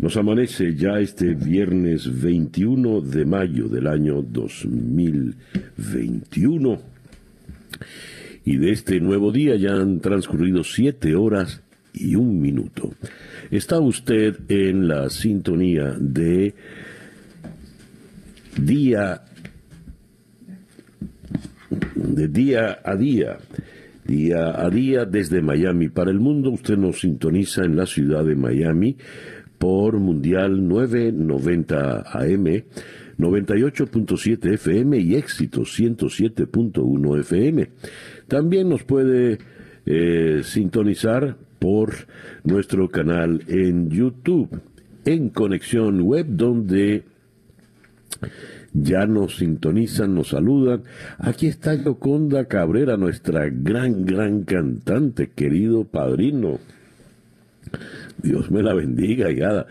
Nos amanece ya este viernes 21 de mayo del año 2021. Y de este nuevo día ya han transcurrido siete horas y un minuto. Está usted en la sintonía de día de día a día. Día a día desde Miami para el mundo. Usted nos sintoniza en la ciudad de Miami por Mundial 990 AM, 98.7 FM y éxito 107.1 FM. También nos puede eh, sintonizar por nuestro canal en YouTube, en Conexión Web, donde ya nos sintonizan, nos saludan. Aquí está Yoconda Cabrera, nuestra gran, gran cantante, querido padrino. Dios me la bendiga, hijada.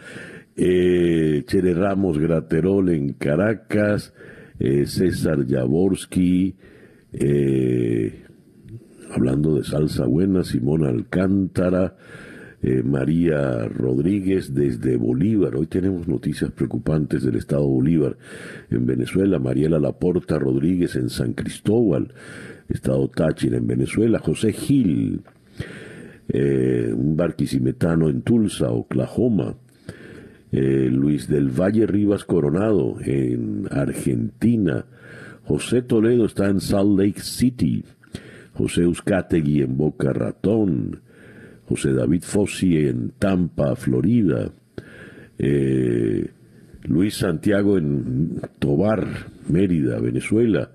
Eh, Chere Ramos Graterol en Caracas, eh, César Jaworski, eh, hablando de salsa buena, Simón Alcántara, María Rodríguez desde Bolívar. Hoy tenemos noticias preocupantes del estado Bolívar en Venezuela. Mariela Laporta Rodríguez en San Cristóbal, estado Táchira en Venezuela. José Gil eh, un barquisimetano en Tulsa, Oklahoma, eh, Luis del Valle Rivas Coronado en Argentina, José Toledo está en Salt Lake City, José Euskategui en Boca Ratón, José David Fossi en Tampa, Florida, eh, Luis Santiago en Tobar, Mérida, Venezuela,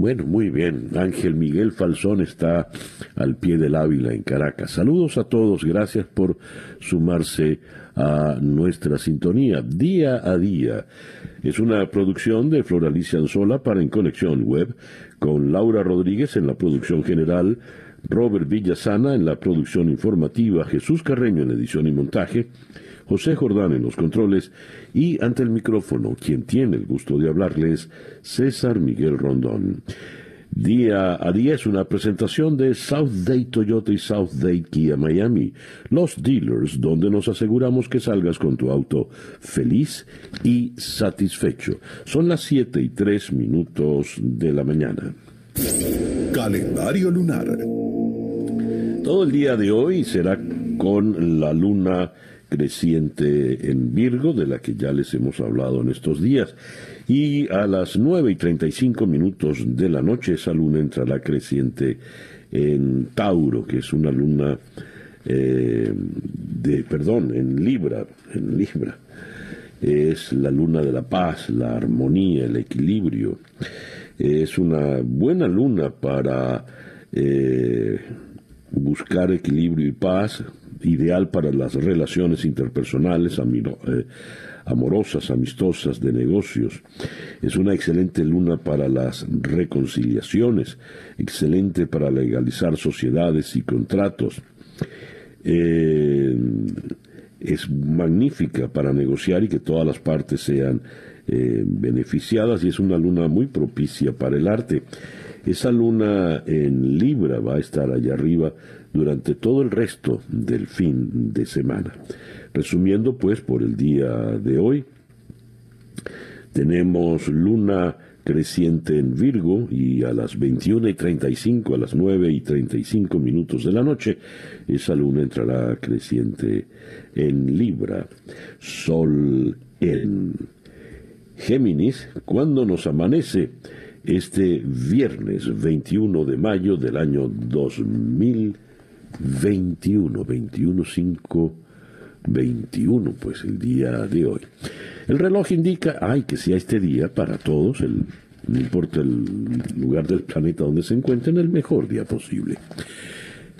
bueno, muy bien. Ángel Miguel Falsón está al pie del Ávila en Caracas. Saludos a todos. Gracias por sumarse a nuestra sintonía día a día. Es una producción de Floralicia Anzola para En Conexión Web, con Laura Rodríguez en la producción general, Robert Villasana en la producción informativa, Jesús Carreño en edición y montaje, José Jordán en los controles y ante el micrófono, quien tiene el gusto de hablarles, César Miguel Rondón. Día a día es una presentación de South Day Toyota y South Day Kia Miami, los dealers donde nos aseguramos que salgas con tu auto feliz y satisfecho. Son las 7 y 3 minutos de la mañana. Calendario lunar. Todo el día de hoy será con la luna creciente en Virgo, de la que ya les hemos hablado en estos días. Y a las 9 y 35 minutos de la noche esa luna entrará creciente en Tauro, que es una luna eh, de, perdón, en Libra, en Libra. Es la luna de la paz, la armonía, el equilibrio. Es una buena luna para eh, buscar equilibrio y paz, ideal para las relaciones interpersonales, eh, amorosas, amistosas, de negocios. Es una excelente luna para las reconciliaciones, excelente para legalizar sociedades y contratos. Eh, es magnífica para negociar y que todas las partes sean eh, beneficiadas y es una luna muy propicia para el arte. Esa luna en Libra va a estar allá arriba durante todo el resto del fin de semana. Resumiendo, pues, por el día de hoy, tenemos luna creciente en Virgo y a las 21 y 35, a las 9 y 35 minutos de la noche, esa luna entrará creciente en Libra. Sol en Géminis, cuando nos amanece este viernes 21 de mayo del año 2020. 21, 21, 5, 21, pues el día de hoy. El reloj indica, ay, que sea este día para todos, el, no importa el lugar del planeta donde se encuentren, el mejor día posible.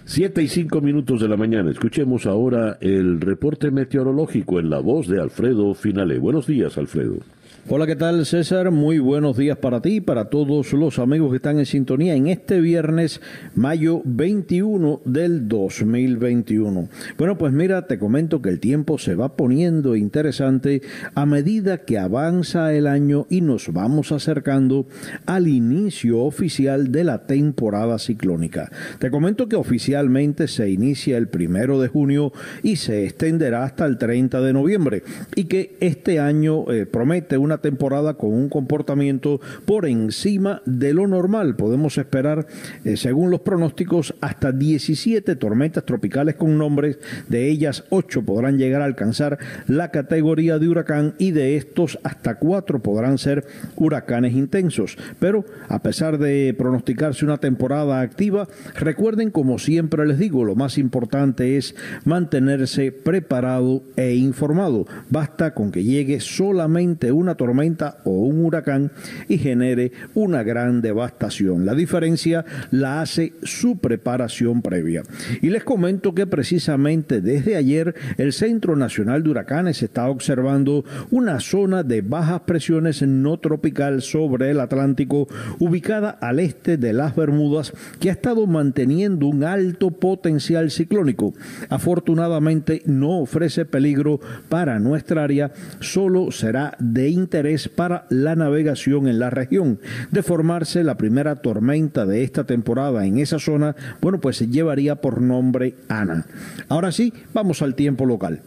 Siete y cinco minutos de la mañana. Escuchemos ahora el reporte meteorológico en la voz de Alfredo Finale. Buenos días, Alfredo. Hola, ¿qué tal César? Muy buenos días para ti y para todos los amigos que están en sintonía en este viernes, mayo 21 del 2021. Bueno, pues mira, te comento que el tiempo se va poniendo interesante a medida que avanza el año y nos vamos acercando al inicio oficial de la temporada ciclónica. Te comento que oficialmente se inicia el primero de junio y se extenderá hasta el 30 de noviembre y que este año eh, promete una temporada con un comportamiento por encima de lo normal. Podemos esperar, eh, según los pronósticos, hasta 17 tormentas tropicales con nombres. De ellas, 8 podrán llegar a alcanzar la categoría de huracán y de estos hasta 4 podrán ser huracanes intensos. Pero, a pesar de pronosticarse una temporada activa, recuerden, como siempre les digo, lo más importante es mantenerse preparado e informado. Basta con que llegue solamente una tormenta o un huracán y genere una gran devastación. La diferencia la hace su preparación previa. Y les comento que precisamente desde ayer el Centro Nacional de Huracanes está observando una zona de bajas presiones no tropical sobre el Atlántico ubicada al este de las Bermudas que ha estado manteniendo un alto potencial ciclónico. Afortunadamente no ofrece peligro para nuestra área, solo será de interés para la navegación en la región. De formarse la primera tormenta de esta temporada en esa zona, bueno, pues se llevaría por nombre Ana. Ahora sí, vamos al tiempo local.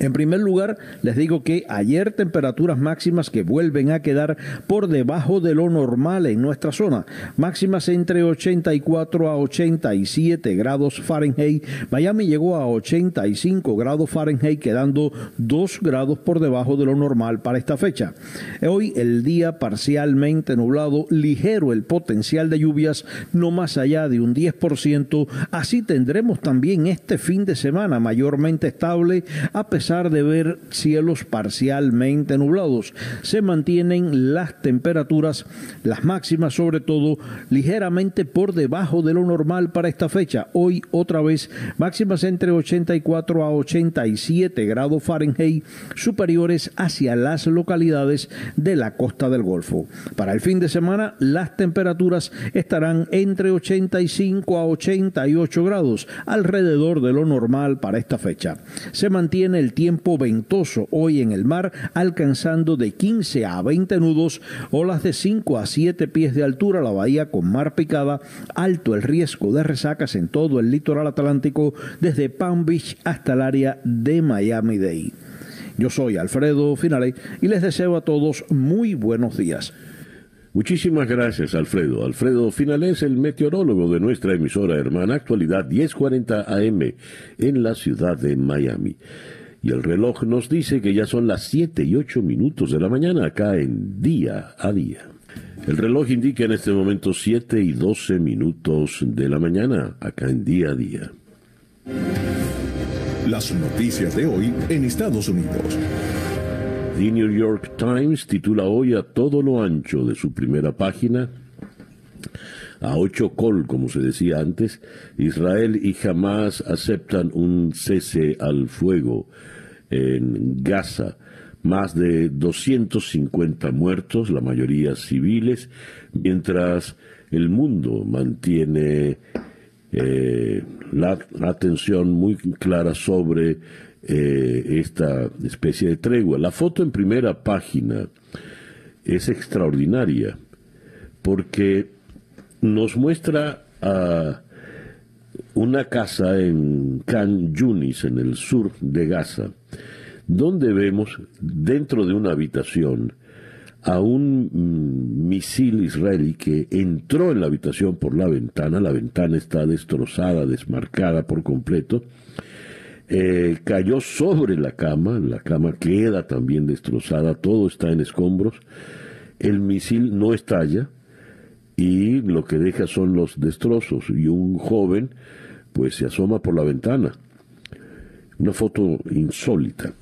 En primer lugar, les digo que ayer temperaturas máximas que vuelven a quedar por debajo de lo normal en nuestra zona, máximas entre 84 a 87 grados Fahrenheit. Miami llegó a 85 grados Fahrenheit, quedando 2 grados por debajo de lo normal para esta fecha. Hoy el día parcialmente nublado, ligero el potencial de lluvias, no más allá de un 10%. Así tendremos también este fin de semana mayormente estable a pesar de ver cielos parcialmente nublados. Se mantienen las temperaturas, las máximas sobre todo, ligeramente por debajo de lo normal para esta fecha. Hoy otra vez máximas entre 84 a 87 grados Fahrenheit, superiores hacia las localidades de la costa del Golfo. Para el fin de semana las temperaturas estarán entre 85 a 88 grados, alrededor de lo normal para esta fecha. Se mantiene el tiempo ventoso hoy en el mar, alcanzando de 15 a 20 nudos, olas de 5 a 7 pies de altura, la bahía con mar picada, alto el riesgo de resacas en todo el litoral atlántico, desde Palm Beach hasta el área de Miami-Dade. Yo soy Alfredo Finale y les deseo a todos muy buenos días. Muchísimas gracias, Alfredo. Alfredo Finales, el meteorólogo de nuestra emisora hermana Actualidad 1040 AM en la ciudad de Miami. Y el reloj nos dice que ya son las 7 y 8 minutos de la mañana acá en día a día. El reloj indica en este momento 7 y 12 minutos de la mañana acá en día a día. Las noticias de hoy en Estados Unidos. The New York Times titula hoy a todo lo ancho de su primera página a ocho col, como se decía antes, Israel y Hamas aceptan un cese al fuego en Gaza. Más de 250 muertos, la mayoría civiles, mientras el mundo mantiene eh, la, atención muy clara sobre eh, esta especie de tregua. La foto en primera página es extraordinaria porque nos muestra a una casa en Khan Yunis, en el sur de Gaza, donde vemos dentro de una habitación a un mm, misil israelí que entró en la habitación por la ventana, la ventana está destrozada, desmarcada por completo, eh, cayó sobre la cama, la cama queda también destrozada, todo está en escombros, el misil no estalla y lo que deja son los destrozos. Y un joven pues se asoma por la ventana. Una foto insólita.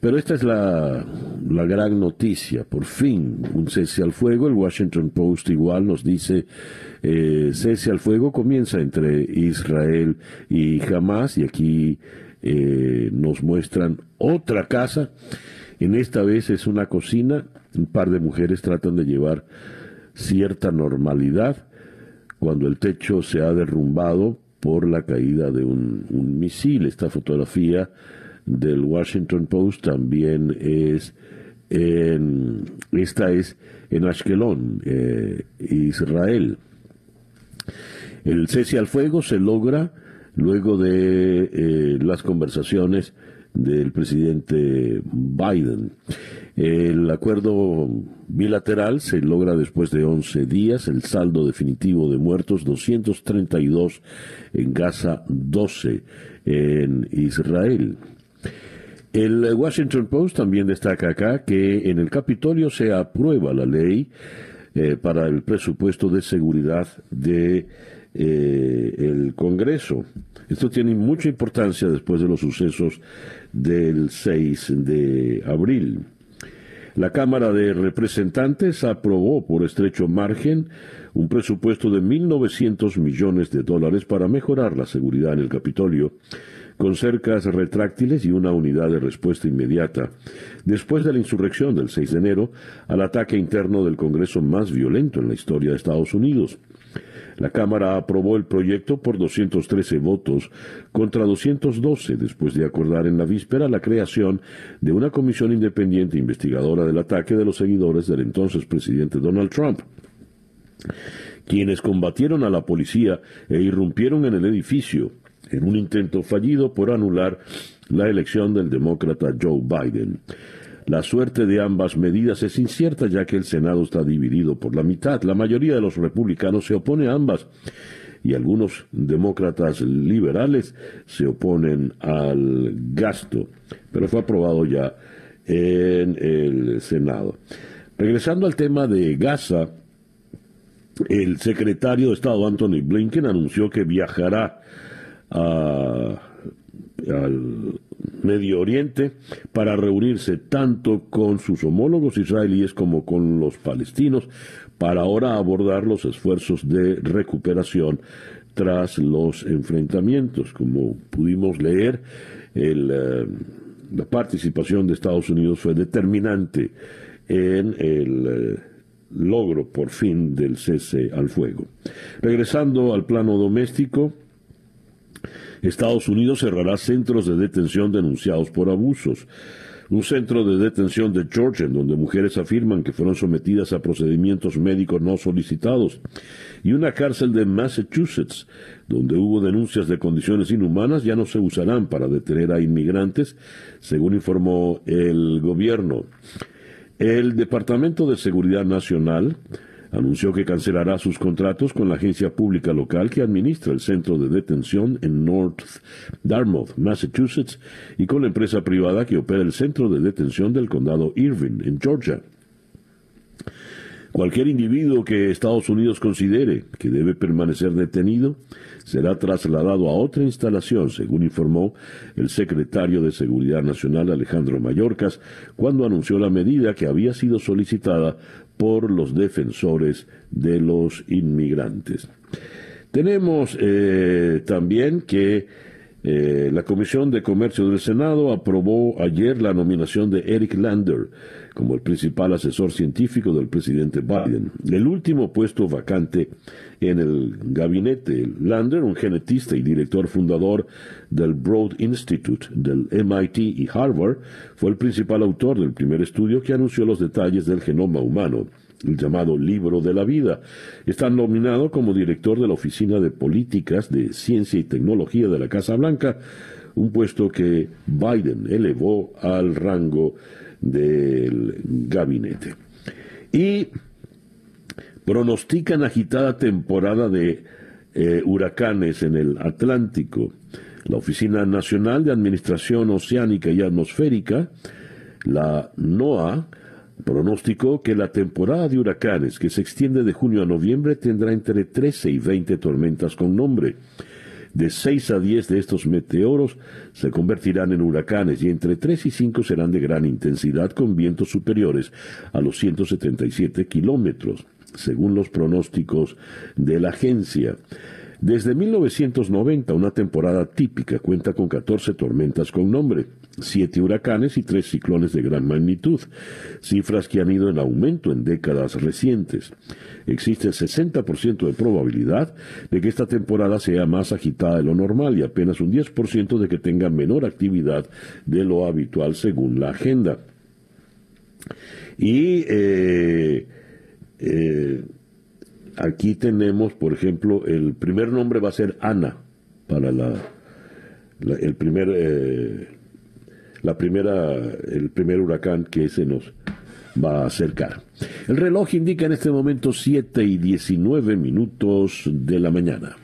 Pero esta es la, la, gran noticia, por fin, un cese al fuego. El Washington Post igual nos dice, eh, cese al fuego comienza entre Israel y Hamas, y aquí eh, nos muestran otra casa. En esta vez es una cocina un par de mujeres tratan de llevar cierta normalidad cuando el techo se ha derrumbado por la caída de un, misil. Esta fotografía del Washington Post también es en, esta es en Ashkelon, eh, Israel. El cese al fuego se logra luego de eh, las conversaciones del presidente Biden. El acuerdo bilateral se logra después de 11 días, el saldo definitivo de muertos 232 en Gaza, 12 en Israel. El Washington Post también destaca acá que en el Capitolio se aprueba la ley eh, para el presupuesto de seguridad de eh, el Congreso. Esto tiene mucha importancia después de los sucesos del 6 de abril. La Cámara de Representantes aprobó por estrecho margen un presupuesto de 1.900 millones de dólares para mejorar la seguridad en el Capitolio, con cercas retráctiles y una unidad de respuesta inmediata, después de la insurrección del 6 de enero al ataque interno del Congreso más violento en la historia de Estados Unidos. La Cámara aprobó el proyecto por 213 votos contra 212 después de acordar en la víspera la creación de una comisión independiente investigadora del ataque de los seguidores del entonces presidente Donald Trump quienes combatieron a la policía e irrumpieron en el edificio en un intento fallido por anular la elección del demócrata Joe Biden. La suerte de ambas medidas es incierta ya que el Senado está dividido por la mitad. La mayoría de los republicanos se opone a ambas y algunos demócratas liberales se oponen al gasto, pero fue aprobado ya en el Senado. Regresando al tema de Gaza, el secretario de Estado Anthony Blinken anunció que viajará a, al Medio Oriente para reunirse tanto con sus homólogos israelíes como con los palestinos para ahora abordar los esfuerzos de recuperación tras los enfrentamientos. Como pudimos leer, eh, la participación de Estados Unidos fue determinante en el eh, logro por fin del cese al fuego. Regresando al plano doméstico, Estados Unidos cerrará centros de detención denunciados por abusos. Un centro de detención de Georgia, en donde mujeres afirman que fueron sometidas a procedimientos médicos no solicitados. Y una cárcel de Massachusetts, donde hubo denuncias de condiciones inhumanas, ya no se usarán para detener a inmigrantes, según informó el gobierno. El Departamento de Seguridad Nacional anunció que cancelará sus contratos con la agencia pública local que administra el centro de detención en North Dartmouth, Massachusetts, y con la empresa privada que opera el centro de detención del condado Irving, en Georgia. Cualquier individuo que Estados Unidos considere que debe permanecer detenido será trasladado a otra instalación, según informó el secretario de Seguridad Nacional Alejandro Mayorkas, cuando anunció la medida que había sido solicitada por los defensores de los inmigrantes. Tenemos eh, también que eh, la Comisión de Comercio del Senado aprobó ayer la nominación de Eric Lander como el principal asesor científico del presidente Biden. El último puesto vacante en el gabinete. Lander, un genetista y director fundador del Broad Institute del MIT y Harvard, fue el principal autor del primer estudio que anunció los detalles del genoma humano el llamado Libro de la Vida. Está nominado como director de la Oficina de Políticas de Ciencia y Tecnología de la Casa Blanca, un puesto que Biden elevó al rango del gabinete. Y pronostican agitada temporada de eh, huracanes en el Atlántico. La Oficina Nacional de Administración Oceánica y Atmosférica, la NOAA, pronosticó que la temporada de huracanes, que se extiende de junio a noviembre, tendrá entre 13 y 20 tormentas con nombre. De 6 a 10 de estos meteoros se convertirán en huracanes y entre 3 y 5 serán de gran intensidad con vientos superiores a los 177 kilómetros, según los pronósticos de la agencia. Desde 1990, una temporada típica cuenta con 14 tormentas con nombre. Siete huracanes y tres ciclones de gran magnitud, cifras que han ido en aumento en décadas recientes. Existe el 60% de probabilidad de que esta temporada sea más agitada de lo normal y apenas un 10% de que tenga menor actividad de lo habitual según la agenda. Y eh, eh, aquí tenemos, por ejemplo, el primer nombre va a ser Ana para la, el primer eh, la primera, el primer huracán que se nos va a acercar. El reloj indica en este momento 7 y 19 minutos de la mañana.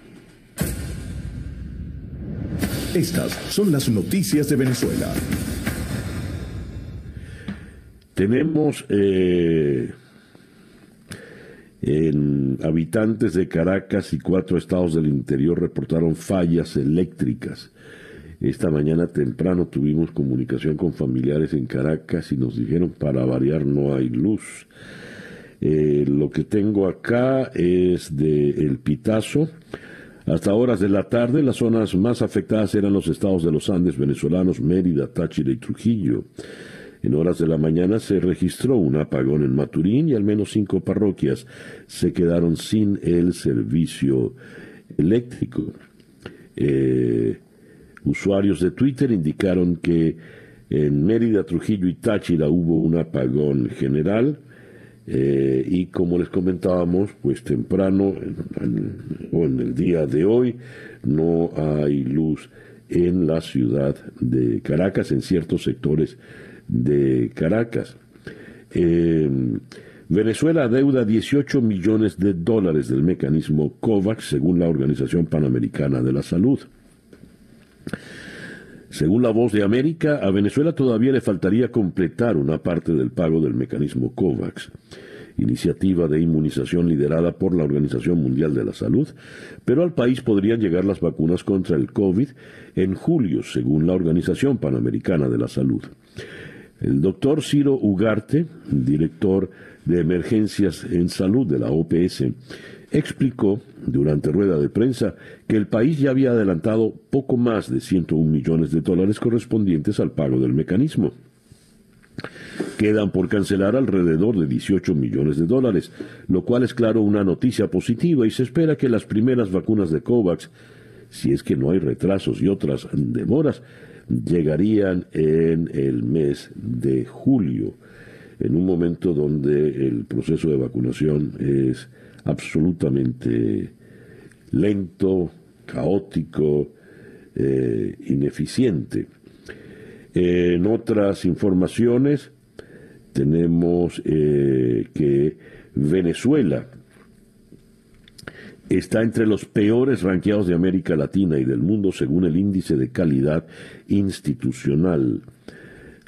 Estas son las noticias de Venezuela. Tenemos eh, en habitantes de Caracas y cuatro estados del interior reportaron fallas eléctricas esta mañana temprano tuvimos comunicación con familiares en Caracas y nos dijeron para variar no hay luz. Eh, lo que tengo acá es de El Pitazo. Hasta horas de la tarde, las zonas más afectadas eran los estados de los Andes venezolanos, Mérida, Táchira y Trujillo. En horas de la mañana se registró un apagón en Maturín y al menos cinco parroquias se quedaron sin el servicio eléctrico. Eh, Usuarios de Twitter indicaron que en Mérida, Trujillo y Táchira hubo un apagón general eh, y como les comentábamos, pues temprano o en el día de hoy no hay luz en la ciudad de Caracas, en ciertos sectores de Caracas. Em, Venezuela deuda 18 millones de dólares del mecanismo COVAX, según la Organización Panamericana de la Salud. Según la voz de América, a Venezuela todavía le faltaría completar una parte del pago del mecanismo COVAX, iniciativa de inmunización liderada por la Organización Mundial de la Salud, pero al país podrían llegar las vacunas contra el COVID en julio, según la Organización Panamericana de la Salud. El doctor Ciro Ugarte, director de emergencias en salud de la OPS, explicó durante rueda de prensa que el país ya había adelantado poco más de 101 millones de dólares correspondientes al pago del mecanismo. Quedan por cancelar alrededor de 18 millones de dólares, lo cual es claro una noticia positiva y se espera que las primeras vacunas de COVAX, si es que no hay retrasos y otras demoras, llegarían en el mes de julio, en un momento donde el proceso de vacunación es absolutamente lento, caótico, eh, ineficiente. En otras informaciones tenemos eh, que Venezuela está entre los peores ranqueados de América Latina y del mundo según el índice de calidad institucional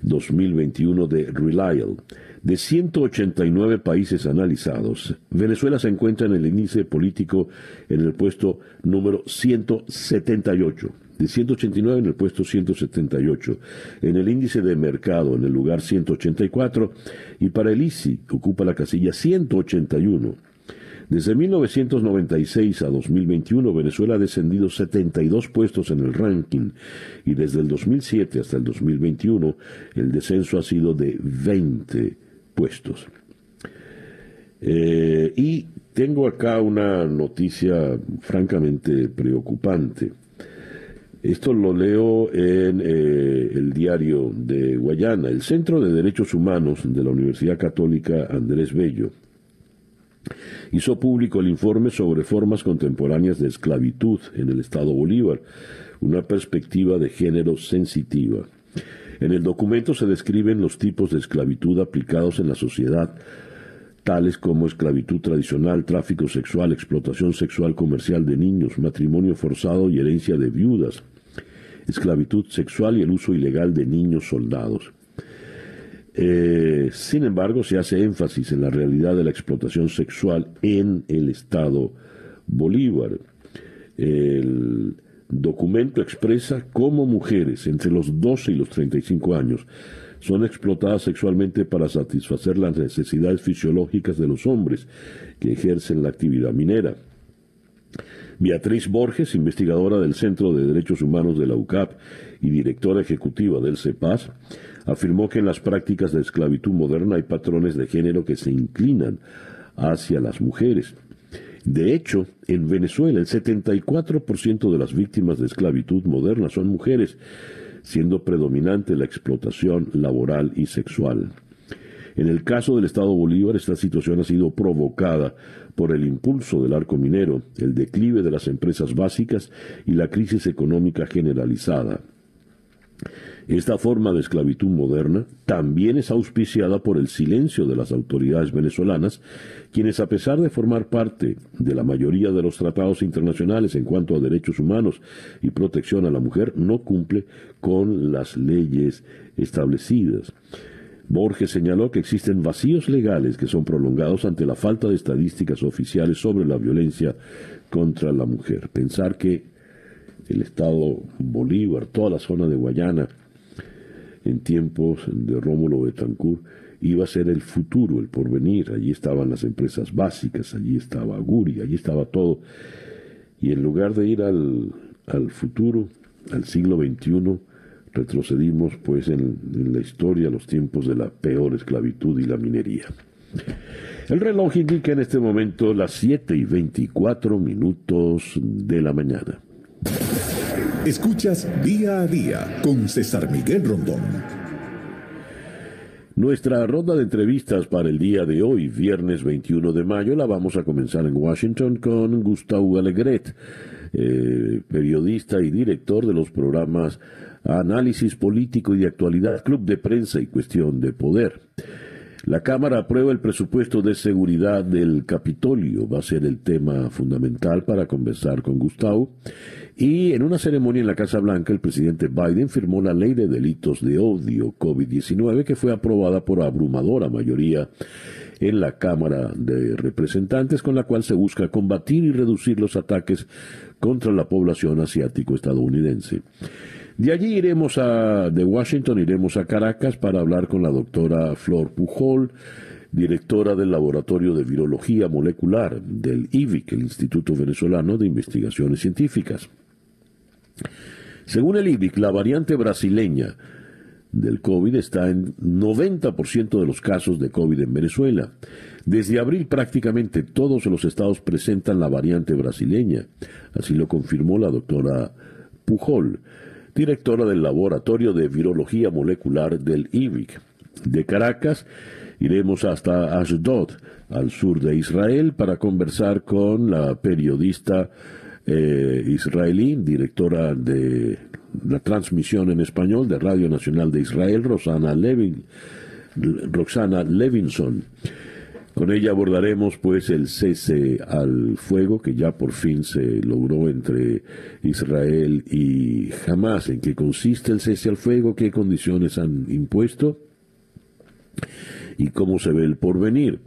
2021 de Relial. De 189 países analizados, Venezuela se encuentra en el índice político en el puesto número 178. De 189 en el puesto 178. En el índice de mercado en el lugar 184. Y para el ICI ocupa la casilla 181. Desde 1996 a 2021, Venezuela ha descendido 72 puestos en el ranking y desde el 2007 hasta el 2021 el descenso ha sido de 20 puestos. Eh, y tengo acá una noticia francamente preocupante. Esto lo leo en eh, el diario de Guayana. El Centro de Derechos Humanos de la Universidad Católica Andrés Bello hizo público el informe sobre formas contemporáneas de esclavitud en el Estado Bolívar, una perspectiva de género sensitiva. En el documento se describen los tipos de esclavitud aplicados en la sociedad, tales como esclavitud tradicional, tráfico sexual, explotación sexual comercial de niños, matrimonio forzado y herencia de viudas, esclavitud sexual y el uso ilegal de niños soldados. Eh, sin embargo, se hace énfasis en la realidad de la explotación sexual en el Estado Bolívar. El, documento expresa cómo mujeres entre los 12 y los 35 años son explotadas sexualmente para satisfacer las necesidades fisiológicas de los hombres que ejercen la actividad minera. Beatriz Borges, investigadora del Centro de Derechos Humanos de la UCAP y directora ejecutiva del CEPAS, afirmó que en las prácticas de esclavitud moderna hay patrones de género que se inclinan hacia las mujeres. De hecho, en Venezuela el 74% de las víctimas de esclavitud moderna son mujeres, siendo predominante la explotación laboral y sexual. En el caso del Estado Bolívar, esta situación ha sido provocada por el impulso del arco minero, el declive de las empresas básicas y la crisis económica generalizada. Esta forma de esclavitud moderna también es auspiciada por el silencio de las autoridades venezolanas, quienes a pesar de formar parte de la mayoría de los tratados internacionales en cuanto a derechos humanos y protección a la mujer, no cumple con las leyes establecidas. Borges señaló que existen vacíos legales que son prolongados ante la falta de estadísticas oficiales sobre la violencia contra la mujer. Pensar que el Estado Bolívar, toda la zona de Guayana, en tiempos de Rómulo Betancourt, iba a ser el futuro, el porvenir. Allí estaban las empresas básicas, allí estaba Guri, allí estaba todo. Y en lugar de ir al, futuro, al siglo XXI, retrocedimos pues en, en, la historia los tiempos de la peor esclavitud y la minería. El reloj indica en este momento las 7 y 24 minutos de la mañana. Escuchas día a día con César Miguel Rondón. Nuestra ronda de entrevistas para el día de hoy, viernes 21 de mayo, la vamos a comenzar en Washington con Gustavo Alegret, eh, periodista y director de los programas Análisis Político y de Actualidad, Club de Prensa y Cuestión de Poder. La Cámara aprueba el presupuesto de seguridad del Capitolio. Va a ser el tema fundamental para conversar con Gustavo. Y en una ceremonia en la Casa Blanca, el presidente Biden firmó la ley de delitos de odio COVID-19 que fue aprobada por abrumadora mayoría en la Cámara de Representantes, con la cual se busca combatir y reducir los ataques contra la población asiático-estadounidense. De allí iremos a, de Washington iremos a Caracas para hablar con la doctora Flor Pujol, directora del Laboratorio de Virología Molecular del IVIC, el Instituto Venezolano de Investigaciones Científicas. Según el IVIC, la variante brasileña del COVID está en 90% de los casos de COVID en Venezuela. Desde abril prácticamente todos los estados presentan la variante brasileña, así lo confirmó la doctora Pujol directora del Laboratorio de Virología Molecular del IVIC. De Caracas iremos hasta Ashdod, al sur de Israel, para conversar con la periodista eh, israelí, directora de la transmisión en español de Radio Nacional de Israel, Rosana, Levin, Roxana Levinson. Con ella abordaremos pues el cese al fuego que ya por fin se logró entre Israel y Hamas. ¿En qué consiste el cese al fuego? ¿Qué condiciones han impuesto? ¿Y cómo se ve el porvenir?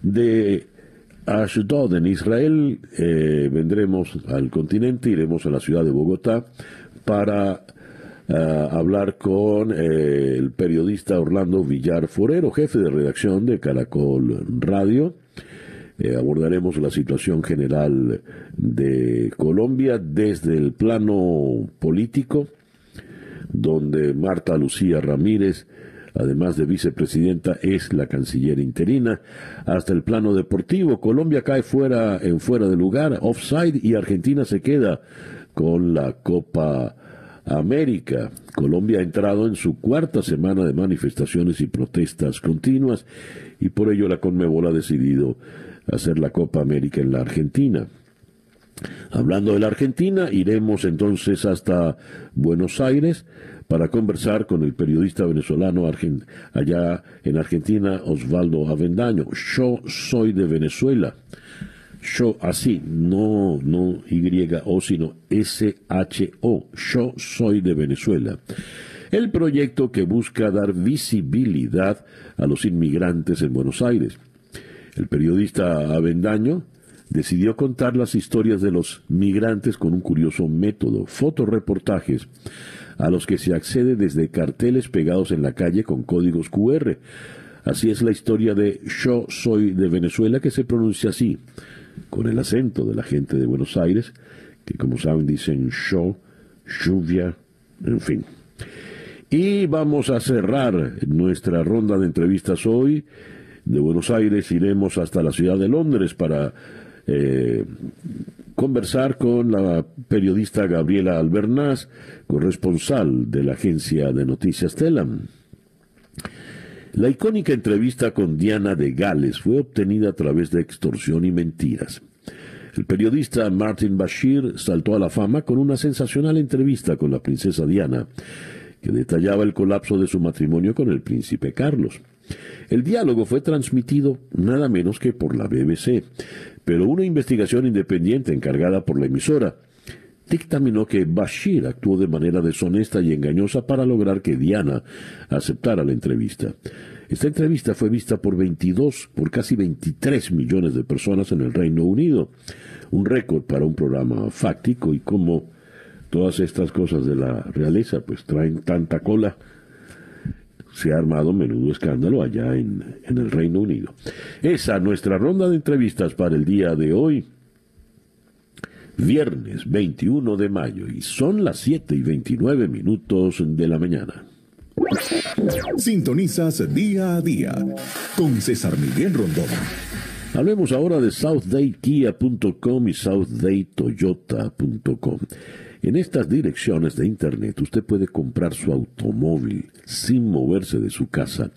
De Ashdod en Israel eh, vendremos al continente, iremos a la ciudad de Bogotá para hablar con eh, el periodista Orlando Villar Forero, jefe de redacción de Caracol Radio. Eh, abordaremos la situación general de Colombia desde el plano político, donde Marta Lucía Ramírez, además de vicepresidenta, es la canciller interina, hasta el plano deportivo. Colombia cae fuera en fuera de lugar, offside, y Argentina se queda con la Copa América. Colombia ha entrado en su cuarta semana de manifestaciones y protestas continuas y por ello la Conmebol ha decidido hacer la Copa América en la Argentina. Hablando de la Argentina, iremos entonces hasta Buenos Aires para conversar con el periodista venezolano allá en Argentina, Osvaldo Avendaño. Yo soy de Venezuela yo así, no, no Y-O, sino S-H-O. Yo soy de Venezuela. El proyecto que busca dar visibilidad a los inmigrantes en Buenos Aires. El periodista Avendaño decidió contar las historias de los migrantes con un curioso método, fotoreportajes, a los que se accede desde carteles pegados en la calle con códigos QR. Así es la historia de Yo soy de Venezuela, que se pronuncia así. con el acento de la gente de Buenos Aires, que como saben dicen show, lluvia, en fin. Y vamos a cerrar nuestra ronda de entrevistas hoy. De Buenos Aires iremos hasta la ciudad de Londres para eh, conversar con la periodista Gabriela Albernaz, corresponsal de la agencia de noticias Telam. La icónica entrevista con Diana de Gales fue obtenida a través de extorsión y mentiras. El periodista Martin Bashir saltó a la fama con una sensacional entrevista con la princesa Diana, que detallaba el colapso de su matrimonio con el príncipe Carlos. El diálogo fue transmitido nada menos que por la BBC, pero una investigación independiente encargada por la emisora dictaminó que Bashir actuó de manera deshonesta y engañosa para lograr que Diana aceptara la entrevista. Esta entrevista fue vista por 22, por casi 23 millones de personas en el Reino Unido, un récord para un programa fáctico y como todas estas cosas de la realeza pues traen tanta cola, se ha armado menudo escándalo allá en, en el Reino Unido. Esa nuestra ronda de entrevistas para el día de hoy, viernes 21 de mayo, y son las 7 y 29 minutos de la mañana. Sintonizas día a día con César Miguel Rondón. Hablemos ahora de SouthDayKia.com y SouthDayToyota.com. En estas direcciones de Internet usted puede comprar su automóvil sin moverse de su casa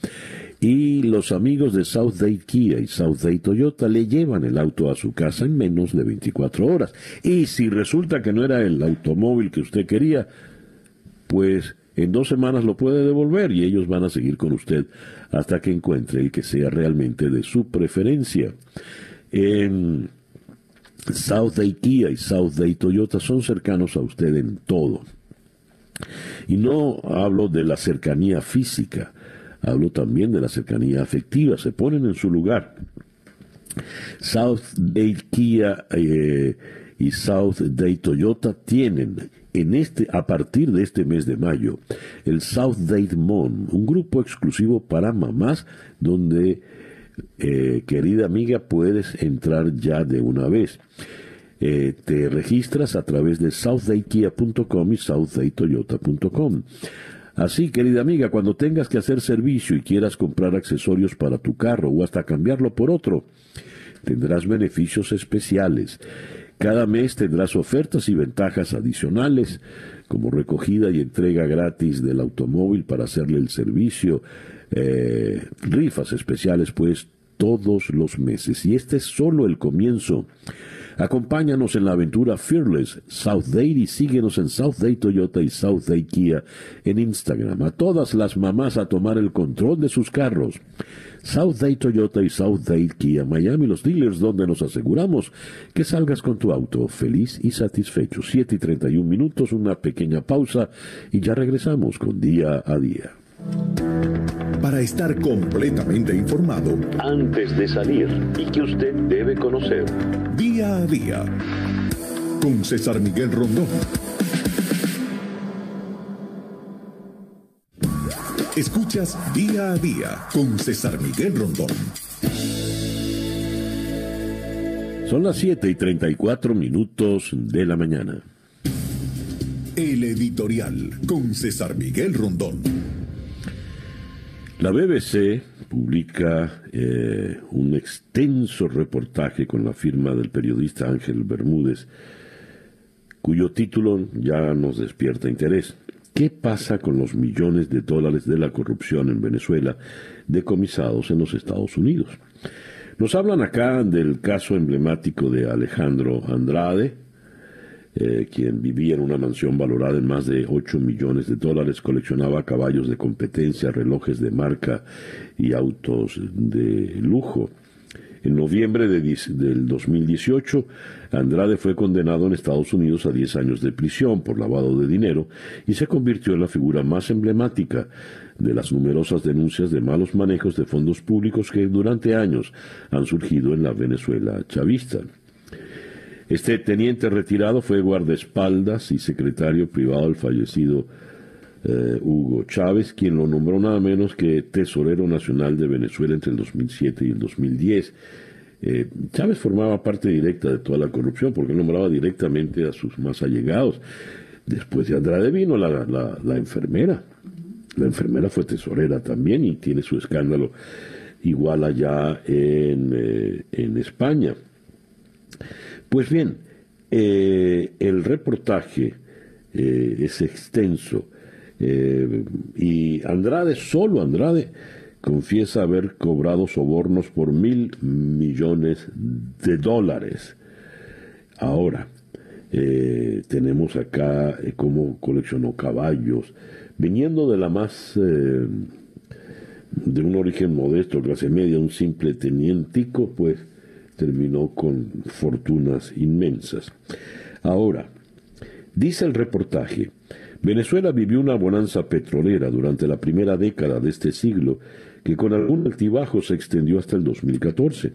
y los amigos de South Day Kia y South Day Toyota le llevan el auto a su casa en menos de 24 horas. Y si resulta que no era el automóvil que usted quería, pues en dos semanas lo puede devolver y ellos van a seguir con usted hasta que encuentre el que sea realmente de su preferencia. En South Day Kia y South Day Toyota son cercanos a usted en todo. Y no hablo de la cercanía física, hablo también de la cercanía afectiva, se ponen en su lugar. South Day Kia eh, y South Day Toyota tienen en este, a partir de este mes de mayo, el South Date Mon, un grupo exclusivo para mamás donde eh, querida amiga, puedes entrar ya de una vez. Eh, te registras a través de southdaykia.com y southdaytoyota.com. Así, querida amiga, cuando tengas que hacer servicio y quieras comprar accesorios para tu carro o hasta cambiarlo por otro, tendrás beneficios especiales. Cada mes tendrás ofertas y ventajas adicionales, como recogida y entrega gratis del automóvil para hacerle el servicio, eh, rifas especiales pues todos los meses. Y este es solo el comienzo. Acompáñanos en la aventura Fearless South Day y síguenos en South Day Toyota y South Day Kia en Instagram. A todas las mamás a tomar el control de sus carros. South Day Toyota y South Day Kia Miami, los dealers donde nos aseguramos que salgas con tu auto feliz y satisfecho. 7 y 31 minutos, una pequeña pausa y ya regresamos con día a día para estar completamente informado antes de salir y que usted debe conocer. Día a día con César Miguel Rondón. Escuchas día a día con César Miguel Rondón. Son las 7 y 34 minutos de la mañana. El editorial con César Miguel Rondón. La BBC publica eh, un extenso reportaje con la firma del periodista Ángel Bermúdez, cuyo título ya nos despierta interés. ¿Qué pasa con los millones de dólares de la corrupción en Venezuela decomisados en los Estados Unidos? Nos hablan acá del caso emblemático de Alejandro Andrade, eh, quien vivía en una mansión valorada en más de 8 millones de dólares, coleccionaba caballos de competencia, relojes de marca y autos de lujo. En noviembre de, del 2018, Andrade fue condenado en Estados Unidos a 10 años de prisión por lavado de dinero y se convirtió en la figura más emblemática de las numerosas denuncias de malos manejos de fondos públicos que durante años han surgido en la Venezuela chavista. Este teniente retirado fue guardaespaldas y secretario privado del fallecido eh, Hugo Chávez, quien lo nombró nada menos que tesorero nacional de Venezuela entre el 2007 y el 2010. Eh, Chávez formaba parte directa de toda la corrupción porque nombraba directamente a sus más allegados. Después de Andrade vino la, enfermera. La enfermera fue tesorera también y tiene su escándalo igual allá en, eh, en España. Pues bien, eh, el reportaje es extenso y Andrade, solo Andrade, confiesa haber cobrado sobornos por mil millones de dólares. Ahora, eh, tenemos acá eh, cómo coleccionó caballos, viniendo de la más, eh, de un origen modesto, clase media, un simple tenientico, pues terminó con fortunas inmensas. Ahora, dice el reportaje, Venezuela vivió una bonanza petrolera durante la primera década de este siglo que con algún altibajo se extendió hasta el 2014.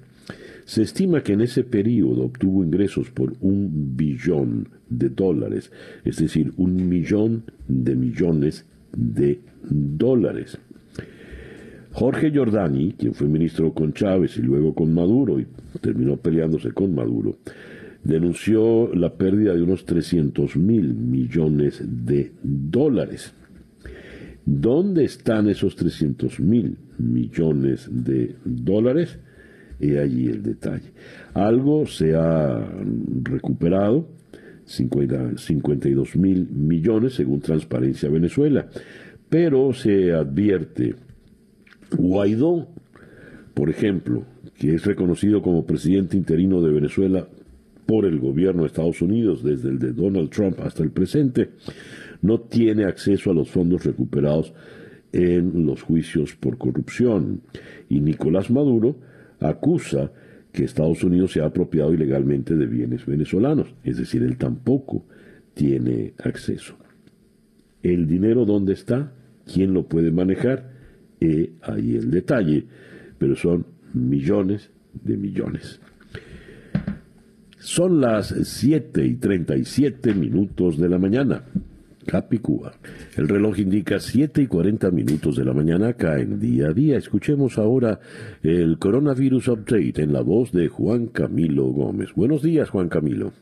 Se estima que en ese periodo obtuvo ingresos por un billón de dólares, es decir, un millón de millones de dólares. Jorge Giordani, quien fue ministro con Chávez y luego con Maduro y terminó peleándose con Maduro, denunció la pérdida de unos 300 mil millones de dólares. ¿Dónde están esos 300 mil millones de dólares? He allí el detalle. Algo se ha recuperado, 52 mil millones según Transparencia Venezuela, pero se advierte, Guaidó, por ejemplo, que es reconocido como presidente interino de Venezuela por el gobierno de Estados Unidos desde el de Donald Trump hasta el presente, no tiene acceso a los fondos recuperados en los juicios por corrupción. Y Nicolás Maduro acusa que Estados Unidos se ha apropiado ilegalmente de bienes venezolanos, es decir, él tampoco tiene acceso. ¿El dinero dónde está? ¿Quién lo puede manejar? He ahí el detalle, pero son millones de millones. Son las 7 y 37 minutos de la mañana. Capicúa. El reloj indica 7 y 40 minutos de la mañana acá en día a día. Escuchemos ahora el Coronavirus Update en la voz de Juan Camilo Gómez. Buenos días, Juan Camilo.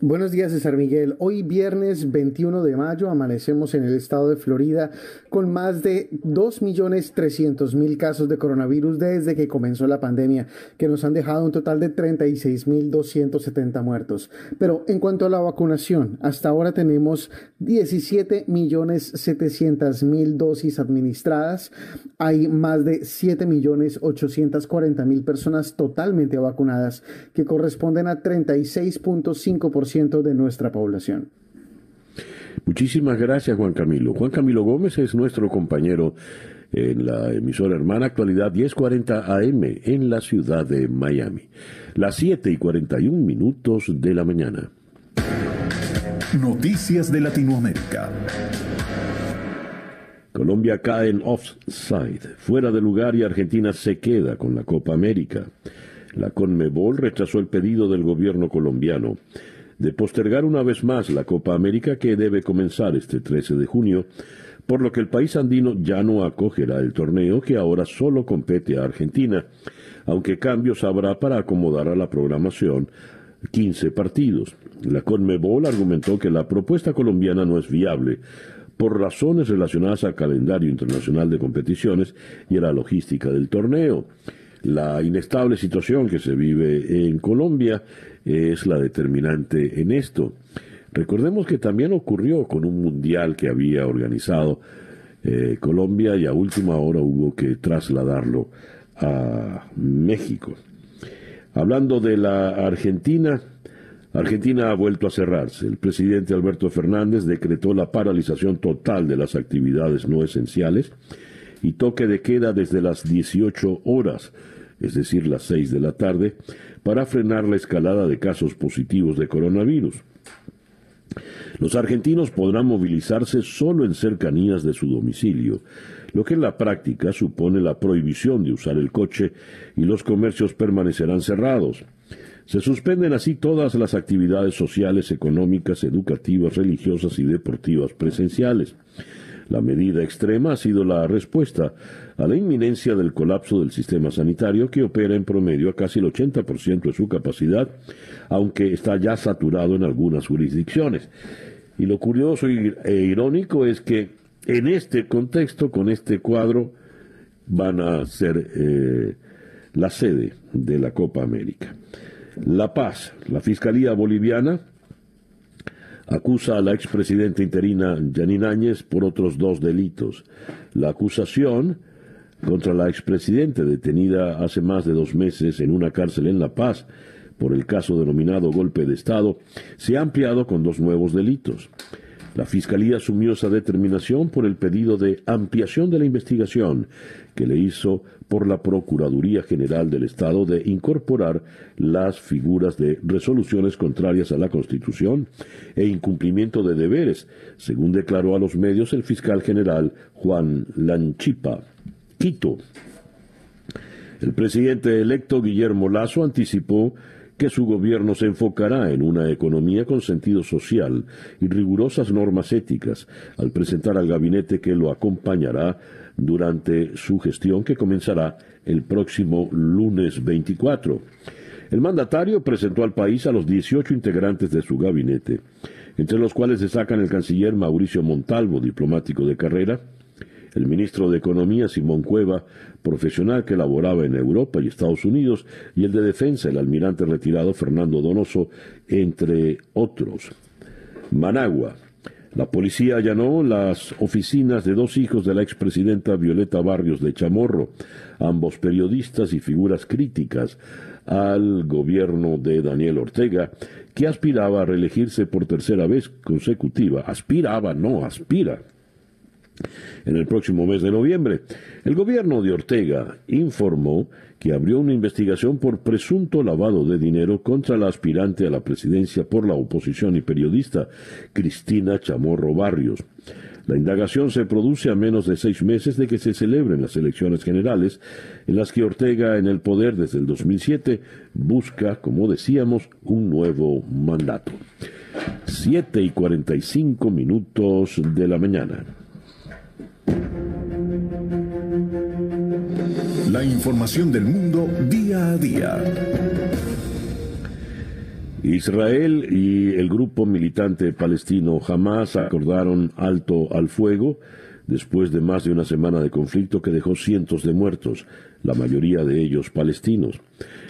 Buenos días, César Miguel. Hoy viernes 21 de mayo amanecemos en el estado de Florida con más de 2.300.000 casos de coronavirus desde que comenzó la pandemia, que nos han dejado un total de 36.270 muertos. Pero en cuanto a la vacunación, hasta ahora tenemos 17.700.000 dosis administradas. Hay más de 7.840.000 personas totalmente vacunadas, que corresponden a 36.5% de nuestra población. Muchísimas gracias, Juan Camilo. Juan Camilo Gómez es nuestro compañero en la emisora hermana actualidad 1040 AM en la ciudad de Miami. Las 7 y 41 minutos de la mañana. Noticias de Latinoamérica. Colombia cae en offside, fuera de lugar y Argentina se queda con la Copa América. La Conmebol rechazó el pedido del gobierno colombiano de postergar una vez más la Copa América que debe comenzar este 13 de junio, por lo que el país andino ya no acogerá el torneo que ahora solo compete a Argentina, aunque cambios habrá para acomodar a la programación 15 partidos. La Conmebol argumentó que la propuesta colombiana no es viable por razones relacionadas al calendario internacional de competiciones y a la logística del torneo. La inestable situación que se vive en Colombia es la determinante en esto. Recordemos que también ocurrió con un mundial que había organizado eh, Colombia y a última hora hubo que trasladarlo a México. Hablando de la Argentina, Argentina ha vuelto a cerrarse. El presidente Alberto Fernández decretó la paralización total de las actividades no esenciales y toque de queda desde las 18 horas, es decir, las 6 de la tarde, para frenar la escalada de casos positivos de coronavirus. Los argentinos podrán movilizarse solo en cercanías de su domicilio, lo que en la práctica supone la prohibición de usar el coche y los comercios permanecerán cerrados. Se suspenden así todas las actividades sociales, económicas, educativas, religiosas y deportivas presenciales. La medida extrema ha sido la respuesta a la inminencia del colapso del sistema sanitario que opera en promedio a casi el 80% de su capacidad, aunque está ya saturado en algunas jurisdicciones. Y lo curioso e irónico es que en este contexto, con este cuadro, van a ser eh, la sede de la Copa América. La Paz, la Fiscalía Boliviana, acusa a la expresidenta interina Janine Áñez por otros dos delitos. La acusación contra la expresidenta detenida hace más de dos meses en una cárcel en La Paz por el caso denominado golpe de Estado se ha ampliado con dos nuevos delitos. La Fiscalía asumió esa determinación por el pedido de ampliación de la investigación que le hizo por la Procuraduría General del Estado de incorporar las figuras de resoluciones contrarias a la Constitución e incumplimiento de deberes, según declaró a los medios el fiscal general Juan Lanchipa. Quito. El presidente electo Guillermo Lazo anticipó que su gobierno se enfocará en una economía con sentido social y rigurosas normas éticas al presentar al gabinete que lo acompañará durante su gestión que comenzará el próximo lunes 24. El mandatario presentó al país a los 18 integrantes de su gabinete, entre los cuales destacan el canciller Mauricio Montalvo, diplomático de carrera, el ministro de Economía Simón Cueva, profesional que laboraba en Europa y Estados Unidos, y el de Defensa, el almirante retirado Fernando Donoso, entre otros. Managua. La policía allanó las oficinas de dos hijos de la expresidenta Violeta Barrios de Chamorro, ambos periodistas y figuras críticas al gobierno de Daniel Ortega, que aspiraba a reelegirse por tercera vez consecutiva. Aspiraba, no, aspira en el próximo mes de noviembre. El gobierno de Ortega informó que abrió una investigación por presunto lavado de dinero contra la aspirante a la presidencia por la oposición y periodista Cristina Chamorro Barrios. La indagación se produce a menos de seis meses de que se celebren las elecciones generales, en las que Ortega, en el poder desde el 2007, busca, como decíamos, un nuevo mandato. Siete y cuarenta y cinco minutos de la mañana. La información del mundo día a día. Israel y el grupo militante palestino Hamas acordaron alto al fuego después de más de una semana de conflicto que dejó cientos de muertos, la mayoría de ellos palestinos.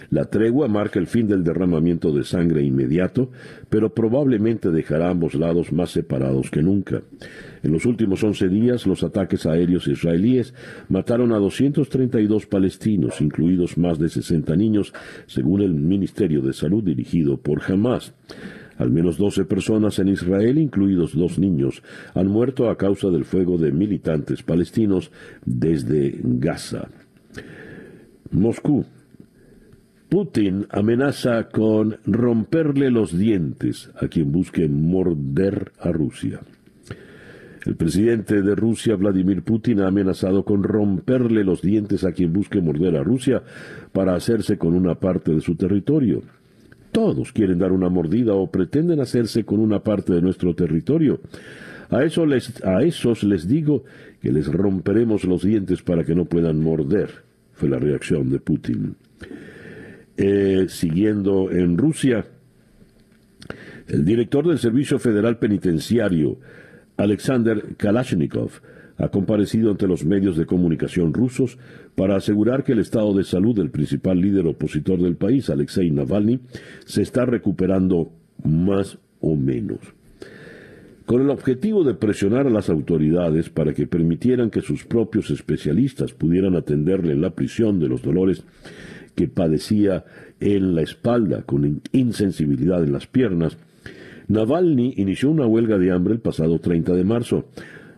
La tregua marca el fin del derramamiento de sangre inmediato, pero probablemente dejará ambos lados más separados que nunca. En los últimos 11 días, los ataques aéreos israelíes mataron a 232 palestinos, incluidos más de 60 niños, según el Ministerio de Salud dirigido por Hamas. Al menos 12 personas en Israel, incluidos dos niños, han muerto a causa del fuego de militantes palestinos desde Gaza. Moscú. Putin amenaza con romperle los dientes a quien busque morder a Rusia. El presidente de Rusia, Vladimir Putin, ha amenazado con romperle los dientes a quien busque morder a Rusia para hacerse con una parte de su territorio. Todos quieren dar una mordida o pretenden hacerse con una parte de nuestro territorio. A, eso les, a esos les digo que les romperemos los dientes para que no puedan morder, fue la reacción de Putin. Eh, siguiendo en Rusia, el director del Servicio Federal Penitenciario, Alexander Kalashnikov ha comparecido ante los medios de comunicación rusos para asegurar que el estado de salud del principal líder opositor del país, Alexei Navalny, se está recuperando más o menos. Con el objetivo de presionar a las autoridades para que permitieran que sus propios especialistas pudieran atenderle en la prisión de los dolores que padecía en la espalda con insensibilidad en las piernas, Navalny inició una huelga de hambre el pasado 30 de marzo,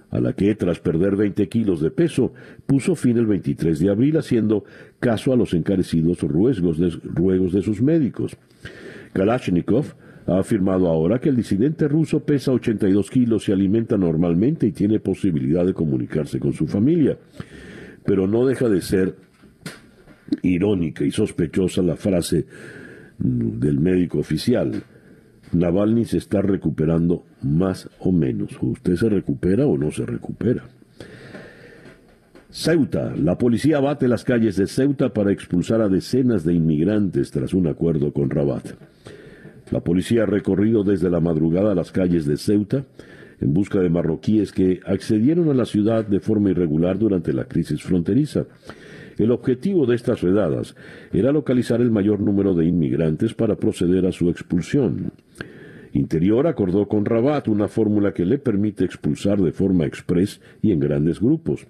a la que, tras perder 20 kilos de peso, puso fin el 23 de abril, haciendo caso a los encarecidos ruegos de, sus médicos. Kalashnikov ha afirmado ahora que el disidente ruso pesa 82 kilos, se alimenta normalmente y tiene posibilidad de comunicarse con su familia. Pero no deja de ser irónica y sospechosa la frase del médico oficial Navalny se está recuperando más o menos. ¿Usted se recupera o no se recupera? Ceuta. La policía bate las calles de Ceuta para expulsar a decenas de inmigrantes tras un acuerdo con Rabat. La policía ha recorrido desde la madrugada las calles de Ceuta en busca de marroquíes que accedieron a la ciudad de forma irregular durante la crisis fronteriza. El objetivo de estas redadas era localizar el mayor número de inmigrantes para proceder a su expulsión. Interior acordó con Rabat una fórmula que le permite expulsar de forma express y en grandes grupos.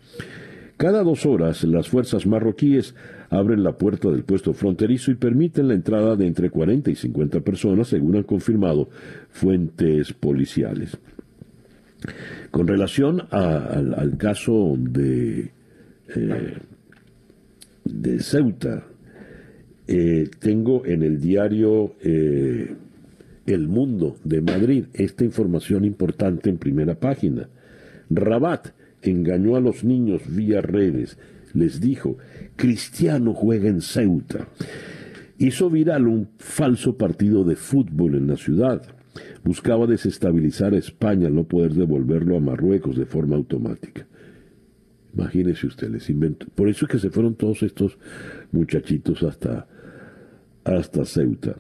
Cada dos horas las fuerzas marroquíes abren la puerta del puesto fronterizo y permiten la entrada de entre 40 y 50 personas, según han confirmado fuentes policiales. Con relación al, caso de, eh, de Ceuta, eh, tengo en el diario eh, El Mundo de Madrid esta información importante en primera página. Rabat engañó a los niños vía redes. Les dijo, Cristiano juega en Ceuta. Hizo viral un falso partido de fútbol en la ciudad buscaba desestabilizar a España no poder devolverlo a Marruecos de forma automática. Imagínese usted, les inventó. Por eso es que se fueron todos estos muchachitos hasta, hasta Ceuta.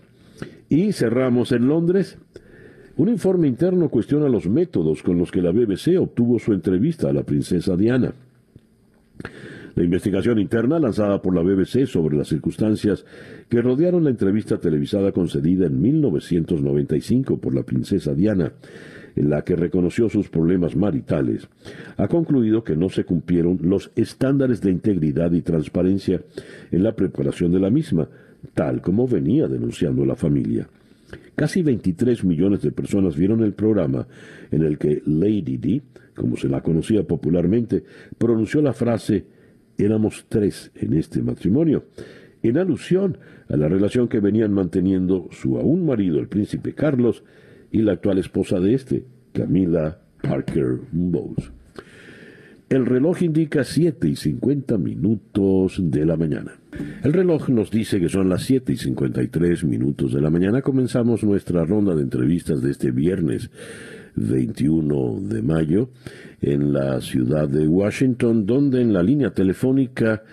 Y cerramos en Londres. Un informe interno cuestiona los métodos con los que la BBC obtuvo su entrevista a la princesa Diana. La investigación interna lanzada por la BBC sobre las circunstancias que rodearon la entrevista televisada concedida en 1995 por la princesa Diana, en la que reconoció sus problemas maritales, ha concluido que no se cumplieron los estándares de integridad y transparencia en la preparación de la misma, tal como venía denunciando la familia. Casi 23 millones de personas vieron el programa en el que Lady Di, como se la conocía popularmente, pronunció la frase éramos tres en este matrimonio, en alusión a la relación que venían manteniendo su aún marido, el príncipe Carlos, y la actual esposa de este, Camila Parker Bowles. El reloj indica 7 y 50 minutos de la mañana. El reloj nos dice que son las 7 y 53 minutos de la mañana. Comenzamos nuestra ronda de entrevistas de este viernes 21 de mayo en la ciudad de Washington, donde en la línea telefónica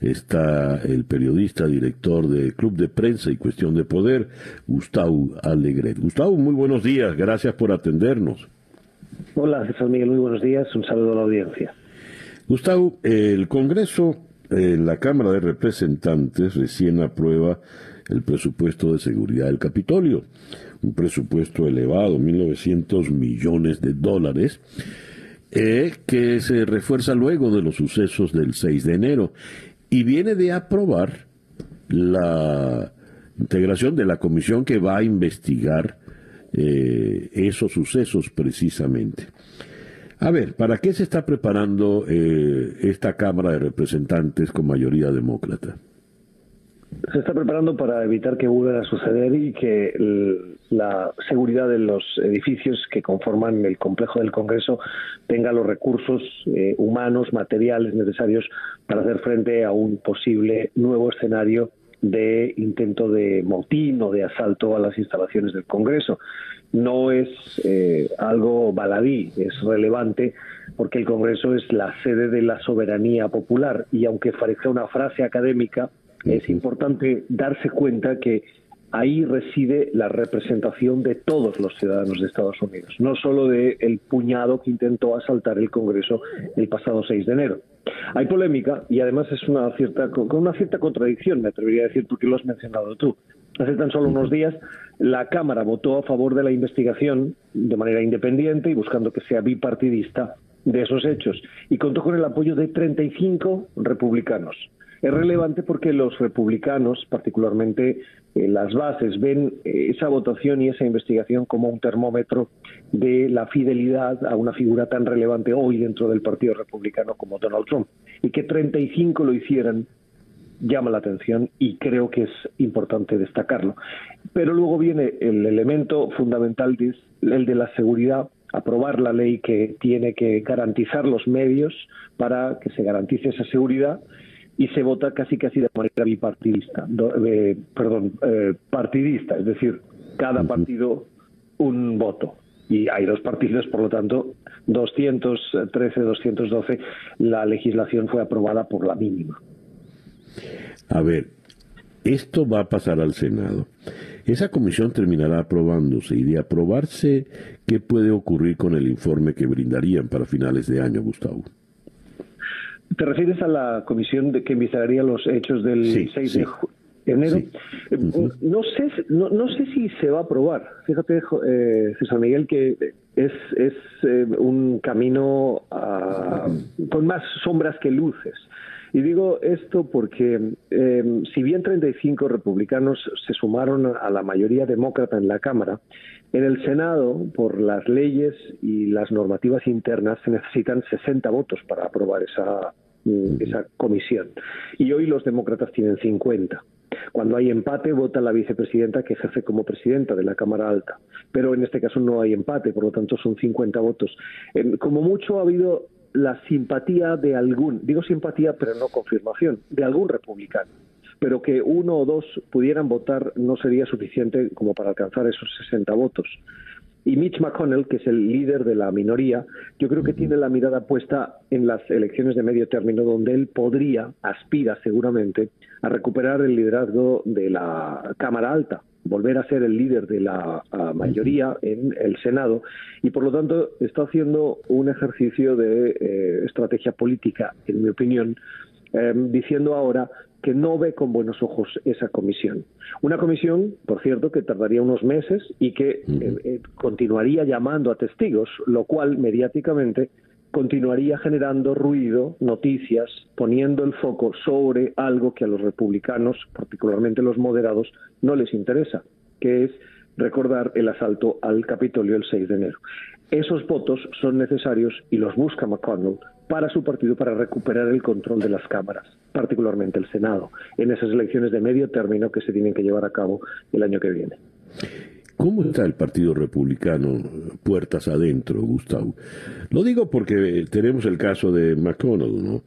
está el periodista, director del Club de Prensa y Cuestión de Poder, Gustavo Alegret. Gustavo, muy buenos días, gracias por atendernos. Hola, César Miguel, muy buenos días, un saludo a la audiencia. Gustavo, el Congreso, en la Cámara de Representantes, recién aprueba el presupuesto de seguridad del Capitolio un presupuesto elevado, 1.900 millones de dólares, eh, que se refuerza luego de los sucesos del 6 de enero y viene de aprobar la integración de la comisión que va a investigar eh, esos sucesos precisamente. A ver, ¿para qué se está preparando eh, esta Cámara de Representantes con mayoría demócrata? Se está preparando para evitar que vuelva a suceder y que la seguridad de los edificios que conforman el complejo del Congreso tenga los recursos eh, humanos, materiales necesarios para hacer frente a un posible nuevo escenario de intento de motín o de asalto a las instalaciones del Congreso. No es eh, algo baladí, es relevante porque el Congreso es la sede de la soberanía popular y aunque parezca una frase académica, es importante darse cuenta que ahí reside la representación de todos los ciudadanos de Estados Unidos, no solo del el puñado que intentó asaltar el Congreso el pasado 6 de enero. Hay polémica y además es una cierta, con una cierta contradicción, me atrevería a decir, porque lo has mencionado tú. Hace tan solo unos días la Cámara votó a favor de la investigación de manera independiente y buscando que sea bipartidista de esos hechos y contó con el apoyo de 35 republicanos. Es relevante porque los republicanos, particularmente eh, las bases, ven eh, esa votación y esa investigación como un termómetro de la fidelidad a una figura tan relevante hoy dentro del Partido Republicano como Donald Trump. Y que 35 lo hicieran llama la atención y creo que es importante destacarlo. Pero luego viene el elemento fundamental, el de la seguridad aprobar la ley que tiene que garantizar los medios para que se garantice esa seguridad y se vota casi casi de manera bipartidista, eh, perdón, eh, partidista, es decir, cada partido un voto. Y hay dos partidos, por lo tanto, 213, 212, la legislación fue aprobada por la mínima. A ver, esto va a pasar al Senado. Esa comisión terminará aprobándose y de aprobarse, ¿qué puede ocurrir con el informe que brindarían para finales de año, Gustavo? ¿Te refieres a la comisión de que investigaría los hechos del 6 de enero? Eh, no, sé, no, sé si se va a aprobar. Fíjate, eh, César Miguel, que es, es eh, un camino ah, con más sombras que luces. Y digo esto porque eh, si bien 35 republicanos se sumaron a la mayoría demócrata en la Cámara, en el Senado, por las leyes y las normativas internas, se necesitan 60 votos para aprobar esa, mm, esa comisión. Y hoy los demócratas tienen 50. Cuando hay empate, vota la vicepresidenta que ejerce como presidenta de la Cámara Alta. Pero en este caso no hay empate, por lo tanto son 50 votos. como mucho ha habido la simpatía de algún, digo simpatía pero no confirmación, de algún republicano. Pero que uno o dos pudieran votar no sería suficiente como para alcanzar esos 60 votos. Y Mitch McConnell, que es el líder de la minoría, yo creo que tiene la mirada puesta en las elecciones de medio término, donde él podría, aspira seguramente, a recuperar el liderazgo de la Cámara Alta, volver a ser el líder de la mayoría en el Senado y por lo tanto está haciendo un ejercicio de eh, estrategia política, en mi opinión, em, diciendo ahora que no ve con buenos ojos esa comisión. Una comisión, por cierto, que tardaría unos meses y que eh, eh, continuaría llamando a testigos, lo cual mediáticamente continuaría generando ruido, noticias, poniendo el foco sobre algo que a los republicanos, particularmente los moderados, no les interesa, que es recordar el asalto al Capitolio el 6 de enero. Esos votos son necesarios y los busca McConnell para su partido para recuperar el control de las cámaras, particularmente el Senado, en esas elecciones de medio término que se tienen que llevar a cabo el año que viene. ¿Cómo está el Partido Republicano puertas adentro, Gustavo? Lo digo porque tenemos el caso de McConnell, ¿no?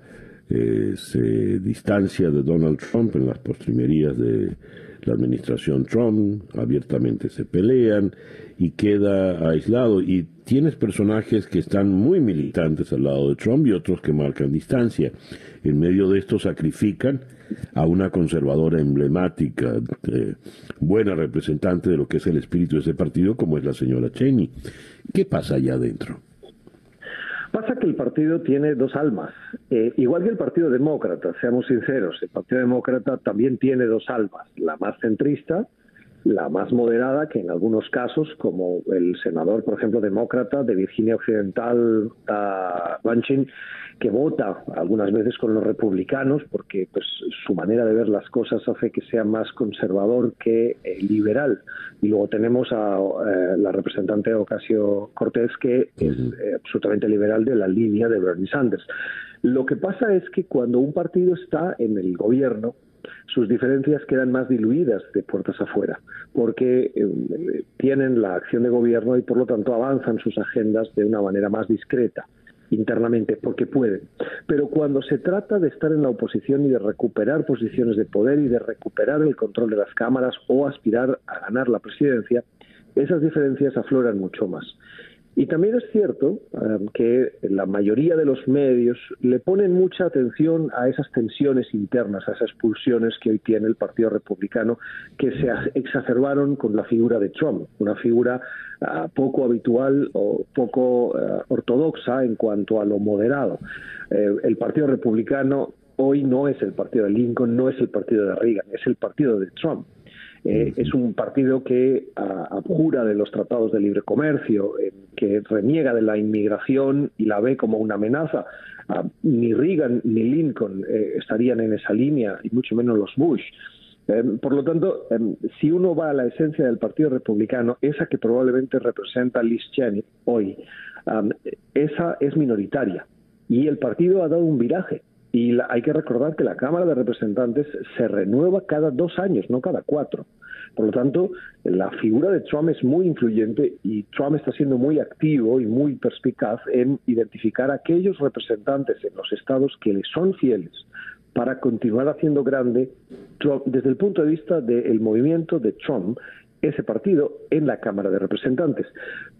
Eh, se distancia de Donald Trump en las postrimerías de la administración Trump, abiertamente se pelean y queda aislado. Y tienes personajes que están muy militantes al lado de Trump y otros que marcan distancia. En medio de esto sacrifican a una conservadora emblemática, eh, buena representante de lo que es el espíritu de ese partido, como es la señora Cheney. ¿Qué pasa allá adentro? Pasa que el partido tiene dos almas, eh, igual que el Partido Demócrata, seamos sinceros, el Partido Demócrata también tiene dos almas, la más centrista, la más moderada, que en algunos casos, como el senador, por ejemplo, demócrata de Virginia Occidental, uh, Manchin, que vota algunas veces con los republicanos, porque pues su manera de ver las cosas hace que sea más conservador que eh, liberal. Y luego tenemos a eh, la representante Ocasio Cortés, que es eh, absolutamente liberal de la línea de Bernie Sanders. Lo que pasa es que cuando un partido está en el gobierno, sus diferencias quedan más diluidas de puertas afuera, porque eh, tienen la acción de gobierno y por lo tanto avanzan sus agendas de una manera más discreta internamente, porque pueden. Pero cuando se trata de estar en la oposición y de recuperar posiciones de poder y de recuperar el control de las cámaras o aspirar a ganar la presidencia, esas diferencias afloran mucho más. Y también es cierto um, que la mayoría de los medios le ponen mucha atención a esas tensiones internas, a esas pulsiones que hoy tiene el Partido Republicano, que se exacerbaron con la figura de Trump, una figura uh, poco habitual o poco uh, ortodoxa en cuanto a lo moderado. Eh, el Partido Republicano hoy no es el partido de Lincoln, no es el partido de Reagan, es el partido de Trump. Eh, es un partido que abjura de los tratados de libre comercio, eh, que reniega de la inmigración y la ve como una amenaza. Ah, ni Reagan ni Lincoln eh, estarían en esa línea, y mucho menos los Bush. por lo tanto, si uno va a la esencia del Partido Republicano, esa que probablemente representa Liz Cheney hoy, esa es minoritaria. Y el partido ha dado un viraje y hay que recordar que la Cámara de Representantes se renueva cada dos años, no cada cuatro. Por lo tanto, la figura de Trump es muy influyente y Trump está siendo muy activo y muy perspicaz en identificar a aquellos representantes en los estados que le son fieles para continuar haciendo grande Trump, desde el punto de vista del movimiento de Trump ese partido en la Cámara de Representantes.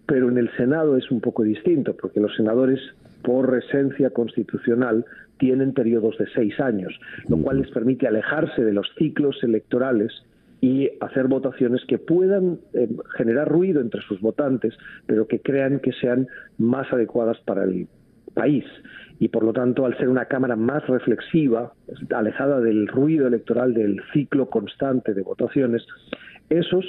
Pero en el Senado es un poco distinto, porque los senadores, por esencia constitucional, tienen periodos de seis años, lo cual les permite alejarse de los ciclos electorales y hacer votaciones que puedan eh, generar ruido entre sus votantes, pero que crean que sean más adecuadas para el país. Y por lo tanto, al ser una Cámara más reflexiva, alejada del ruido electoral, del ciclo constante de votaciones, esos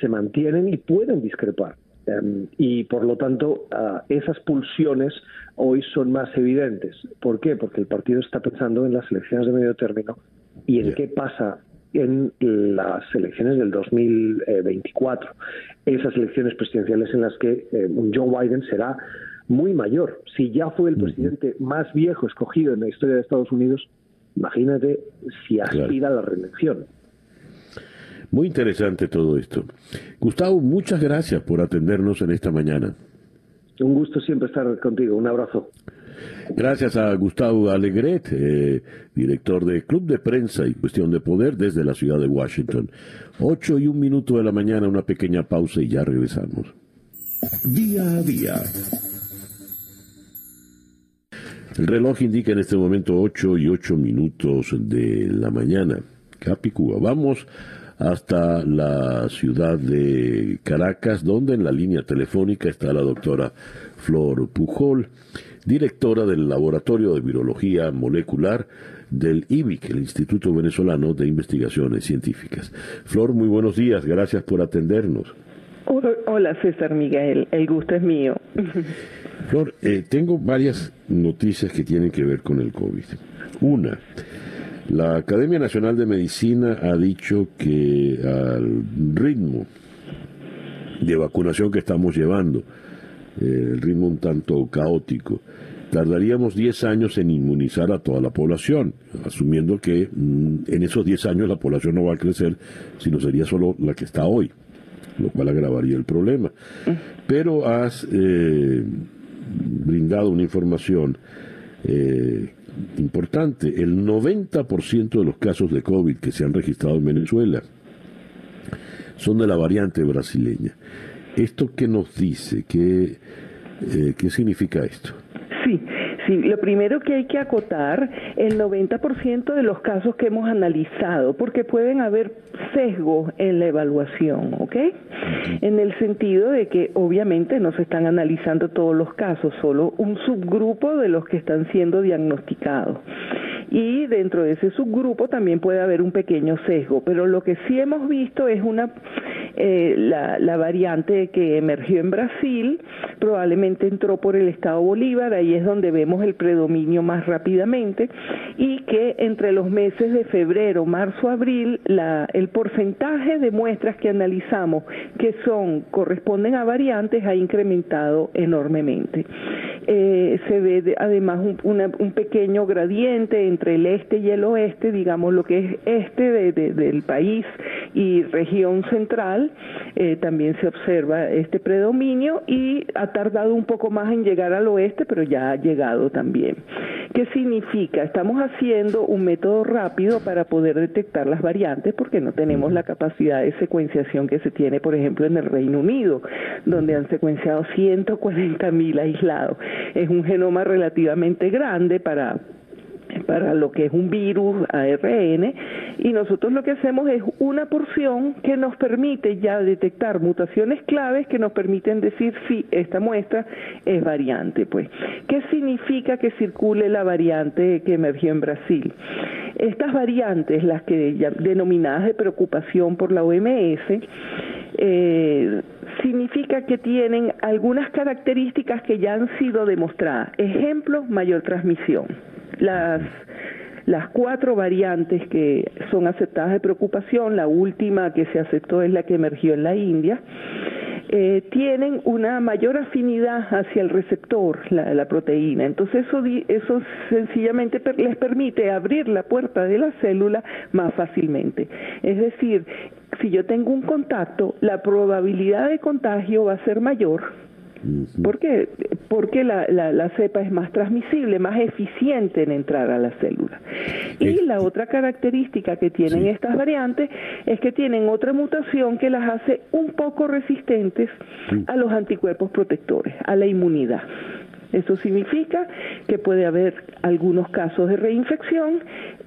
se mantienen y pueden discrepar. Em, y por lo tanto, ah, esas pulsiones hoy son más evidentes. ¿Por qué? Porque el partido está pensando en las elecciones de medio término y en qué pasa en las elecciones del 2024. Esas elecciones presidenciales en las que eh, Joe Biden será muy mayor. Si ya fue el presidente más viejo escogido en la historia de Estados Unidos, imagínate si aspira a la reelección. Muy interesante todo esto. Gustavo, muchas gracias por atendernos en esta mañana. Un gusto siempre estar contigo. Un abrazo. Gracias a Gustavo Alegret, eh, director de Club de Prensa y Cuestión de Poder desde la ciudad de Washington. Ocho y un minuto de la mañana, una pequeña pausa y ya regresamos. Día a día. El reloj indica en este momento ocho y ocho minutos de la mañana. Capicúa. Vamos hasta la ciudad de Caracas, donde en la línea telefónica está la doctora Flor Pujol directora del Laboratorio de Virología Molecular del IBIC, el Instituto Venezolano de Investigaciones Científicas. Flor, muy buenos días, gracias por atendernos. Hola César Miguel, el gusto es mío. Flor, eh, tengo varias noticias que tienen que ver con el COVID. Una, la Academia Nacional de Medicina ha dicho que al ritmo de vacunación que estamos llevando, eh, el ritmo un tanto caótico, tardaríamos 10 años en inmunizar a toda la población, asumiendo que mm, en esos 10 años la población no va a crecer, sino sería solo la que está hoy, lo cual agravaría el problema. Pero has eh, brindado una información eh, importante. El 90% de los casos de COVID que se han registrado en Venezuela son de la variante brasileña. ¿Esto qué nos dice? ¿Qué, eh, ¿qué significa esto? Sí, sí, lo primero que hay que acotar, el 90% de los casos que hemos analizado, porque pueden haber sesgos en la evaluación, ¿ok? En el sentido de que obviamente no se están analizando todos los casos, solo un subgrupo de los que están siendo diagnosticados y dentro de ese subgrupo también puede haber un pequeño sesgo, pero lo que sí hemos visto es una eh, la, la, variante que emergió en Brasil, probablemente entró por el estado Bolívar, ahí es donde vemos el predominio más rápidamente, y que entre los meses de febrero, marzo, abril, el porcentaje de muestras que analizamos que son corresponden a variantes ha incrementado enormemente. Eh, se ve además un, pequeño gradiente entre el este y el oeste, digamos lo que es este de, del país y región central, eh, también se observa este predominio y ha tardado un poco más en llegar al oeste, pero ya ha llegado también. ¿Qué significa? Estamos haciendo un método rápido para poder detectar las variantes porque no tenemos la capacidad de secuenciación que se tiene, por ejemplo, en el Reino Unido, donde han secuenciado 140 mil aislados es un genoma relativamente grande para para lo que es un virus ARN y nosotros lo que hacemos es una porción que nos permite ya detectar mutaciones claves que nos permiten decir si esta muestra es variante. Pues, ¿qué significa que circule la variante que emergió en Brasil? Estas variantes, las que denominadas de preocupación por la OMS, eh, significa que tienen algunas características que ya han sido demostradas. Ejemplo, mayor transmisión. Las, las cuatro variantes que son aceptadas de preocupación, la última que se aceptó es la que emergió en la India, eh, tienen una mayor afinidad hacia el receptor, la, proteína. Entonces eso, eso sencillamente les permite abrir la puerta de la célula más fácilmente. Es decir, si yo tengo un contacto, la probabilidad de contagio va a ser mayor. ¿Por qué? porque la, la, cepa es más transmisible, más eficiente en entrar a la célula. Y la otra característica que tienen estas variantes es que tienen otra mutación que las hace un poco resistentes a los anticuerpos protectores, a la inmunidad. Eso significa que puede haber algunos casos de reinfección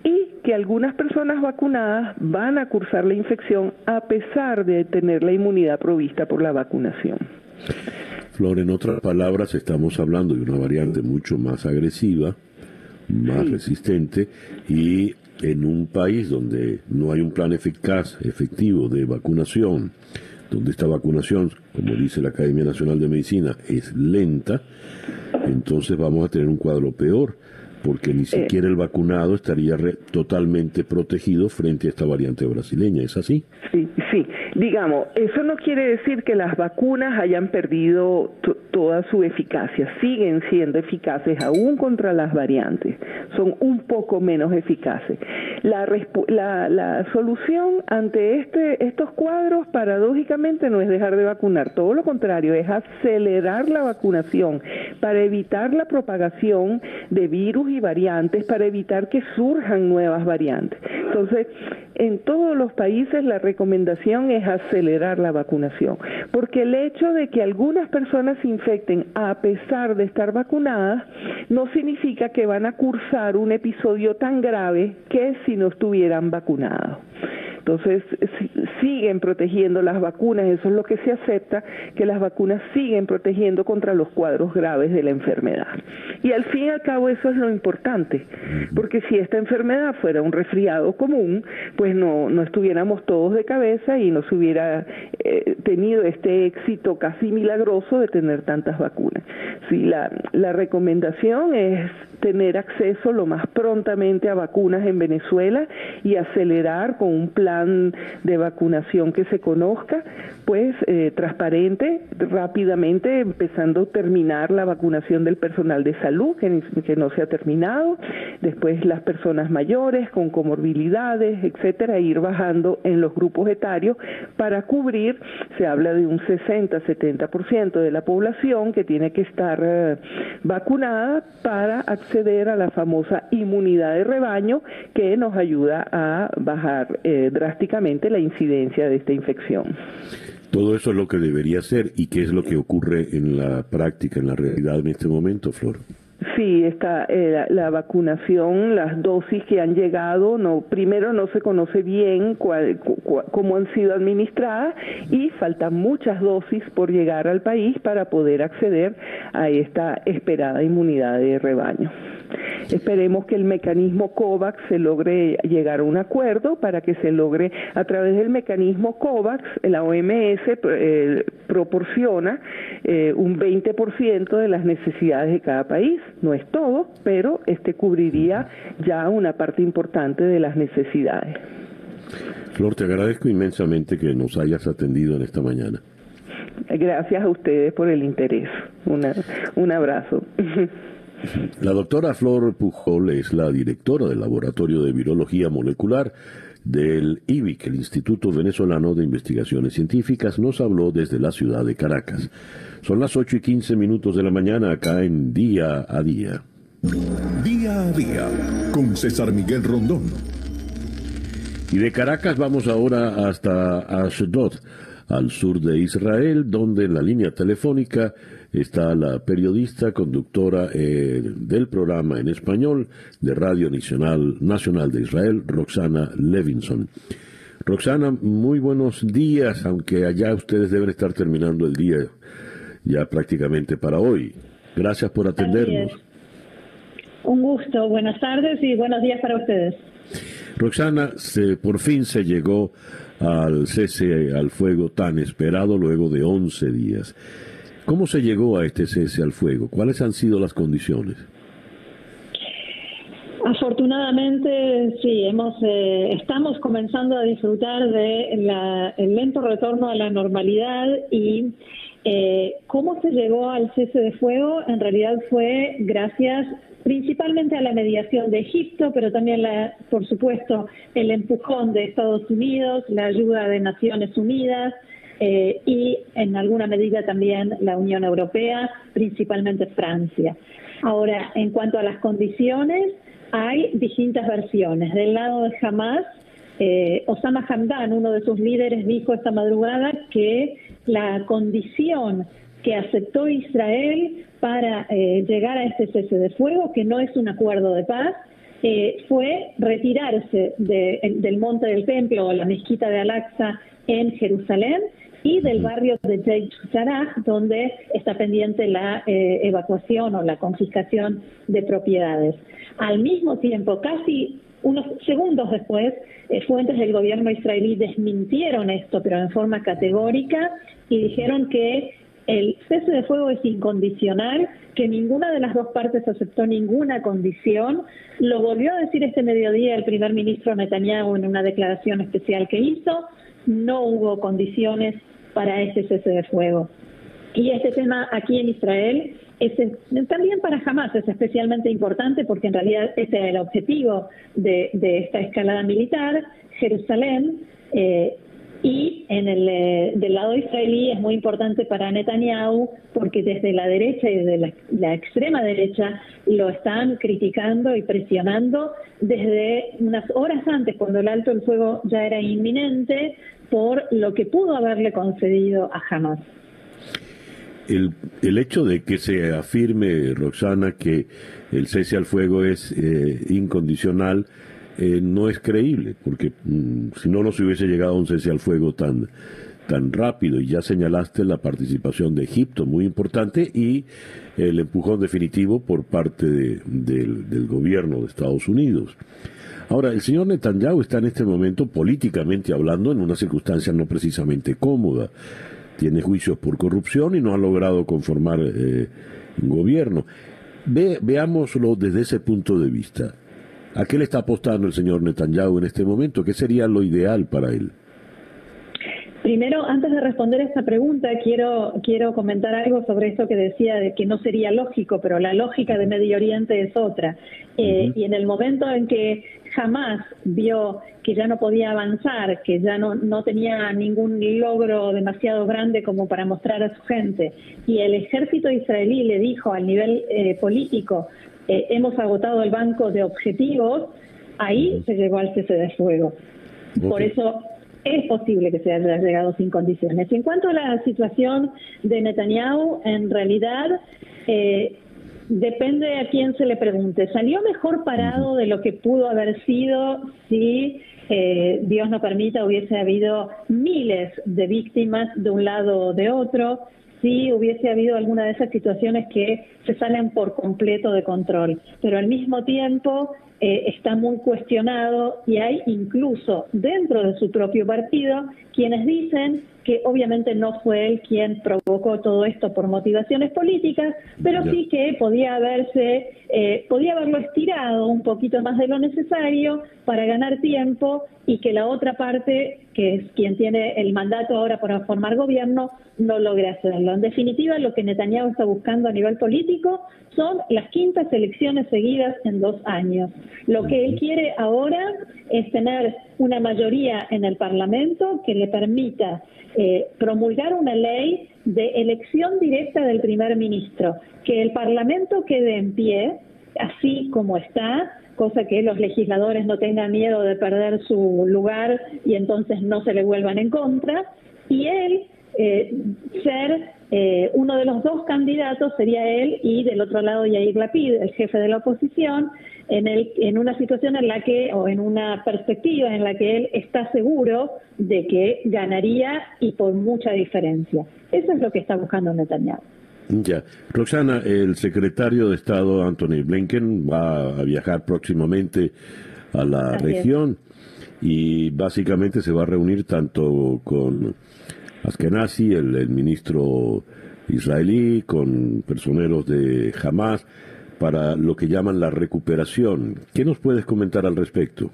y que algunas personas vacunadas van a cursar la infección a pesar de tener la inmunidad provista por la vacunación. Flor, en otras palabras, estamos hablando de una variante mucho más agresiva, más resistente y en un país donde no hay un plan eficaz, efectivo de vacunación, donde esta vacunación, como dice la Academia Nacional de Medicina, es lenta, entonces vamos a tener un cuadro peor porque ni siquiera el vacunado estaría totalmente protegido frente a esta variante brasileña. ¿Es así? Sí, sí. Digamos, eso no quiere decir que las vacunas hayan perdido toda su eficacia. Siguen siendo eficaces aún contra las variantes. Son un poco menos eficaces. La, la, la solución ante este, estos cuadros, paradójicamente, no es dejar de vacunar. Todo lo contrario, es acelerar la vacunación para evitar la propagación de virus y variantes para evitar que surjan nuevas variantes. Entonces, en todos los países la recomendación es acelerar la vacunación, porque el hecho de que algunas personas se infecten a pesar de estar vacunadas no significa que van a cursar un episodio tan grave que si no estuvieran vacunados. Entonces, siguen protegiendo las vacunas, eso es lo que se acepta, que las vacunas siguen protegiendo contra los cuadros graves de la enfermedad. Y al fin y al cabo eso es lo importante, porque si esta enfermedad fuera un resfriado común, pues no, no estuviéramos todos de cabeza y no se hubiera eh, tenido este éxito casi milagroso de tener tantas vacunas. Sí, la, la recomendación es tener acceso lo más prontamente a vacunas en Venezuela y acelerar con un plan de vacunación que se conozca, pues eh, transparente, rápidamente, empezando a terminar la vacunación del personal de salud, que, que no se ha terminado, después las personas mayores con comorbilidades, etcétera, ir bajando en los grupos etarios para cubrir, se habla de un 60-70% de la población que tiene que estar eh, vacunada para acceder a la famosa inmunidad de rebaño que nos ayuda a bajar eh, drásticamente la incidencia de esta infección. Todo eso es lo que debería ser y qué es lo que ocurre en la práctica, en la realidad en este momento, Flor. Sí, está eh, la, vacunación, las dosis que han llegado, no primero no se conoce bien cuál, cómo han sido administradas y faltan muchas dosis por llegar al país para poder acceder a esta esperada inmunidad de rebaño. Esperemos que el mecanismo COVAX se logre llegar a un acuerdo para que se logre a través del mecanismo COVAX, la OMS eh, proporciona eh, un 20% de las necesidades de cada país. No es todo, pero este cubriría ya una parte importante de las necesidades. Flor, te agradezco inmensamente que nos hayas atendido en esta mañana. Gracias a ustedes por el interés. un abrazo. La doctora Flor Pujol es la directora del Laboratorio de Virología Molecular del IBIC, el Instituto Venezolano de Investigaciones Científicas, nos habló desde la ciudad de Caracas. Son las 8 y 15 minutos de la mañana acá en Día a Día. Día a Día con César Miguel Rondón. Y de Caracas vamos ahora hasta Ashdod, al sur de Israel, donde en la línea telefónica está la periodista, conductora eh, del programa en español de Radio Nacional, Nacional de Israel, Roxana Levinson. Roxana, muy buenos días, aunque allá ustedes deben estar terminando el día ya prácticamente para hoy. Gracias por atendernos. Un gusto, buenas tardes y buenos días para ustedes. Roxana, se, por fin se llegó al cese al fuego tan esperado luego de 11 días. ¿Cómo se llegó a este cese al fuego? ¿Cuáles han sido las condiciones? Afortunadamente, sí, hemos, eh, estamos comenzando a disfrutar de lento retorno a la normalidad y eh, cómo se llegó al cese de fuego en realidad fue gracias principalmente a la mediación de Egipto, pero también, la, por supuesto, el empujón de Estados Unidos, la ayuda de Naciones Unidas, eh, y en alguna medida también la Unión Europea, principalmente Francia. Ahora, en cuanto a las condiciones, hay distintas versiones. Del lado de Hamas, eh, Osama Hamdan, uno de sus líderes, dijo esta madrugada que la condición que aceptó Israel para eh, llegar a este cese de fuego, que no es un acuerdo de paz, eh, fue retirarse del monte del templo o la mezquita de Al-Aqsa en Jerusalén y del barrio de Jarrah, donde está pendiente la eh, evacuación o la confiscación de propiedades. Al mismo tiempo, casi unos segundos después, eh, fuentes del gobierno israelí desmintieron esto, pero en forma categórica, y dijeron que el cese de fuego es incondicional, que ninguna de las dos partes aceptó ninguna condición. Lo volvió a decir este mediodía el primer ministro Netanyahu en una declaración especial que hizo. No hubo condiciones para este cese de fuego. Y este tema aquí en Israel es, también para Hamas es especialmente importante porque en realidad ese es el objetivo de, esta escalada militar. Jerusalén eh, y en el eh, del lado israelí es muy importante para Netanyahu porque desde la derecha y desde la, extrema derecha lo están criticando y presionando desde unas horas antes, cuando el alto el fuego ya era inminente, por lo que pudo haberle concedido a Hamas. El, el hecho de que se afirme, Roxana, que el cese al fuego es eh, incondicional, eh, no es creíble, porque mm, si no, no se hubiese llegado a un cese al fuego tan, tan rápido. Y ya señalaste la participación de Egipto, muy importante, y el empujón definitivo por parte del, gobierno de Estados Unidos. Ahora, el señor Netanyahu está en este momento, políticamente hablando, en una circunstancia no precisamente cómoda. Tiene juicios por corrupción y no ha logrado conformar eh, un gobierno. Ve, veámoslo desde ese punto de vista. ¿A qué le está apostando el señor Netanyahu en este momento? ¿Qué sería lo ideal para él? Primero, antes de responder esta pregunta, quiero, quiero comentar algo sobre esto que decía de que no sería lógico, pero la lógica de Medio Oriente es otra. Eh, y en el momento en que jamás vio que ya no podía avanzar, que ya no, no tenía ningún logro demasiado grande como para mostrar a su gente, y el ejército israelí le dijo al nivel eh, político, eh, hemos agotado el banco de objetivos, ahí se llegó al cese de fuego. Por eso es posible que se haya llegado sin condiciones. En cuanto a la situación de Netanyahu, en realidad eh, depende a quién se le pregunte. Salió mejor parado de lo que pudo haber sido si eh, Dios no permita hubiese habido miles de víctimas de un lado o de otro si hubiese habido alguna de esas situaciones que se salen por completo de control. Pero al mismo tiempo eh, está muy cuestionado y hay incluso dentro de su propio partido quienes dicen que obviamente no fue él quien provocó todo esto por motivaciones políticas, pero sí que podía haberse, eh, podía haberlo estirado un poquito más de lo necesario para ganar tiempo y que la otra parte, que es quien tiene el mandato ahora para formar gobierno, no logre hacerlo. En definitiva, lo que Netanyahu está buscando a nivel político son las quintas elecciones seguidas en dos años. Lo que él quiere ahora es tener una mayoría en el Parlamento que le permita eh, promulgar una ley de elección directa del primer ministro, que el Parlamento quede en pie, así como está, cosa que los legisladores no tengan miedo de perder su lugar y entonces no se le vuelvan en contra, y él eh, ser eh, uno de los dos candidatos sería él y del otro lado Yair Lapid, el jefe de la oposición, en, el, en una situación en la que, o en una perspectiva en la que él está seguro de que ganaría y por mucha diferencia. Eso es lo que está buscando Netanyahu. Ya. Roxana, el secretario de Estado Anthony Blinken va a viajar próximamente a la región y básicamente se va a reunir tanto con Askenazi, el, el ministro israelí, con personeros de Hamas, para lo que llaman la recuperación. ¿Qué nos puedes comentar al respecto?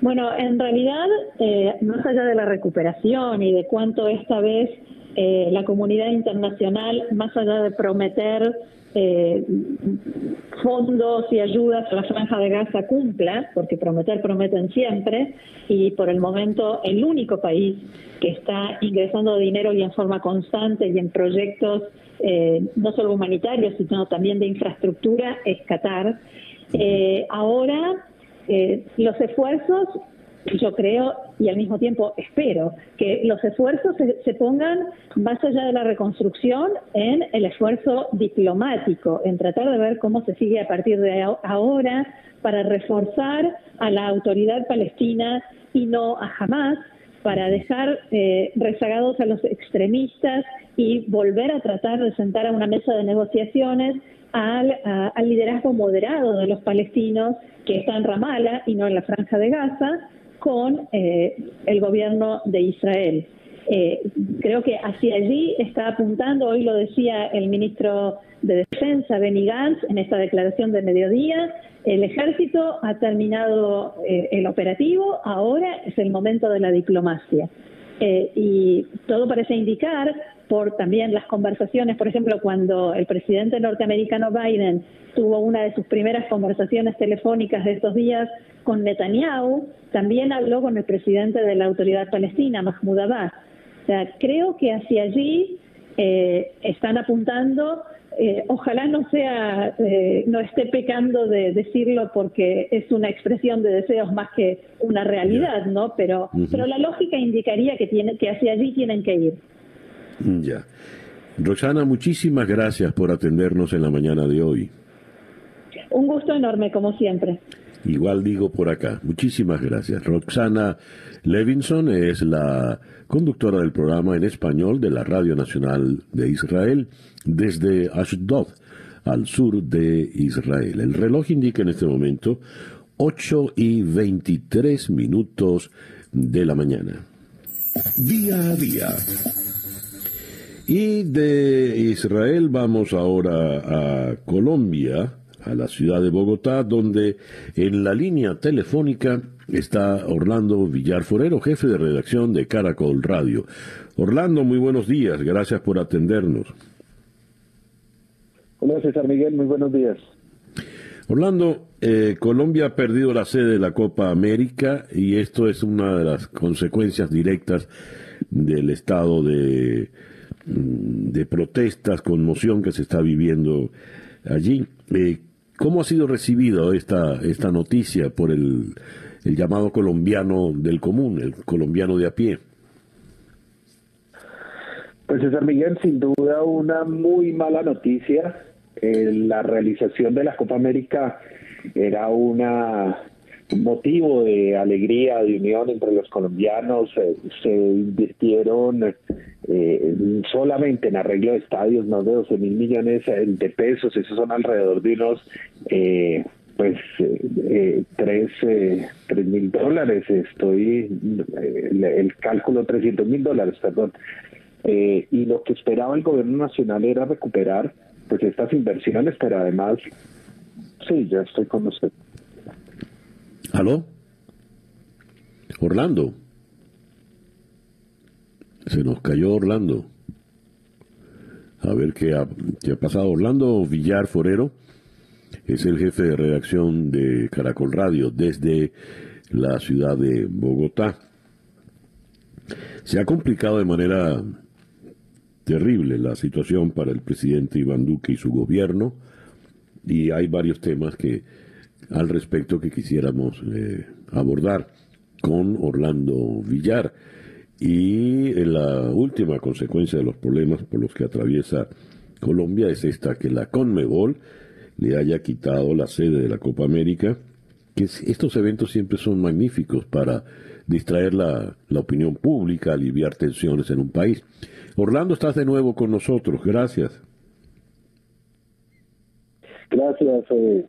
Bueno, en realidad, eh, más allá de la recuperación y de cuánto esta vez eh, la comunidad internacional, más allá de prometer eh, fondos y ayudas a la franja de Gaza cumpla, porque prometer prometen siempre, y por el momento el único país que está ingresando dinero y en forma constante y en proyectos eh, no solo humanitarios, sino también de infraestructura es Qatar. Eh, ahora los esfuerzos yo creo y al mismo tiempo espero que los esfuerzos se, pongan más allá de la reconstrucción en el esfuerzo diplomático, en tratar de ver cómo se sigue a partir de ahora para reforzar a la autoridad palestina y no a Hamas, para dejar eh, rezagados a los extremistas y volver a tratar de sentar a una mesa de negociaciones al, liderazgo moderado de los palestinos que está en Ramallah y no en la franja de Gaza con eh, el gobierno de Israel. Eh, creo que hacia allí está apuntando, hoy lo decía el ministro de Defensa, Benny Gantz, en esta declaración de mediodía, el ejército ha terminado eh, el operativo, ahora es el momento de la diplomacia. y todo parece indicar por también las conversaciones, por ejemplo, cuando el presidente norteamericano Biden tuvo una de sus primeras conversaciones telefónicas de estos días con Netanyahu, también habló con el presidente de la autoridad palestina, Mahmoud Abbas. O sea, creo que hacia allí eh, están apuntando. Eh, ojalá no sea, eh, no esté pecando de decirlo porque es una expresión de deseos más que una realidad, ¿no? Pero, pero la lógica indicaría que tiene, que hacia allí tienen que ir. Ya. Roxana, muchísimas gracias por atendernos en la mañana de hoy. Un gusto enorme, como siempre. Igual digo por acá. Muchísimas gracias. Roxana Levinson es la conductora del programa en español de la Radio Nacional de Israel desde Ashdod, al sur de Israel. El reloj indica en este momento 8 y 23 minutos de la mañana. Día a día. Y de Israel vamos ahora a Colombia a la ciudad de Bogotá, donde en la línea telefónica está Orlando Villar Forero, jefe de redacción de Caracol Radio. Orlando, muy buenos días, gracias por atendernos. Hola César Miguel, muy buenos días. Orlando, eh, Colombia ha perdido la sede de la Copa América y esto es una de las consecuencias directas del estado de, mm, de protestas, conmoción que se está viviendo allí. Eh, ¿Cómo ha sido recibido esta, esta noticia por el, el llamado colombiano del común, el colombiano de a pie? Pues César Miguel, sin duda una muy mala noticia. Eh, la realización de la Copa América era un motivo de alegría, de unión entre los colombianos. Eh, se invirtieron eh, solamente en arreglo de estadios más de 12 mil millones de pesos, esos son alrededor de unos eh, pues eh, tres, mil dólares, estoy, el, cálculo 300 mil dólares, perdón. y lo que esperaba el gobierno nacional era recuperar pues estas inversiones, pero además, sí, ya estoy con usted. ¿Aló? Orlando. Se nos cayó Orlando. A ver qué ha, qué ha pasado. Orlando Villar Forero es el jefe de redacción de Caracol Radio desde la ciudad de Bogotá. Se ha complicado de manera terrible la situación para el presidente Iván Duque y su gobierno y hay varios temas que al respecto que quisiéramos eh, abordar con Orlando Villar. Y la última consecuencia de los problemas por los que atraviesa Colombia es esta, que la Conmebol le haya quitado la sede de la Copa América, que estos eventos siempre son magníficos para distraer la, opinión pública, aliviar tensiones en un país. Orlando, estás de nuevo con nosotros, gracias. Gracias. Eh,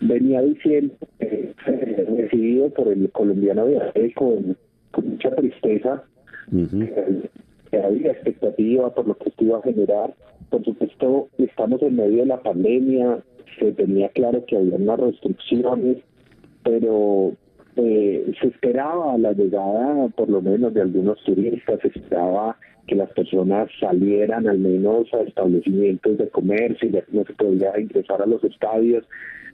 venía diciendo, eh, recibido por el colombiano de con con mucha tristeza. que había expectativa por lo que esto iba a generar. Por supuesto, estamos en medio de la pandemia, se tenía claro que había unas restricciones, pero eh, se esperaba la llegada, por lo menos, de algunos turistas, se esperaba que las personas salieran al menos a establecimientos de comercio, ya que no se podía ingresar a los estadios,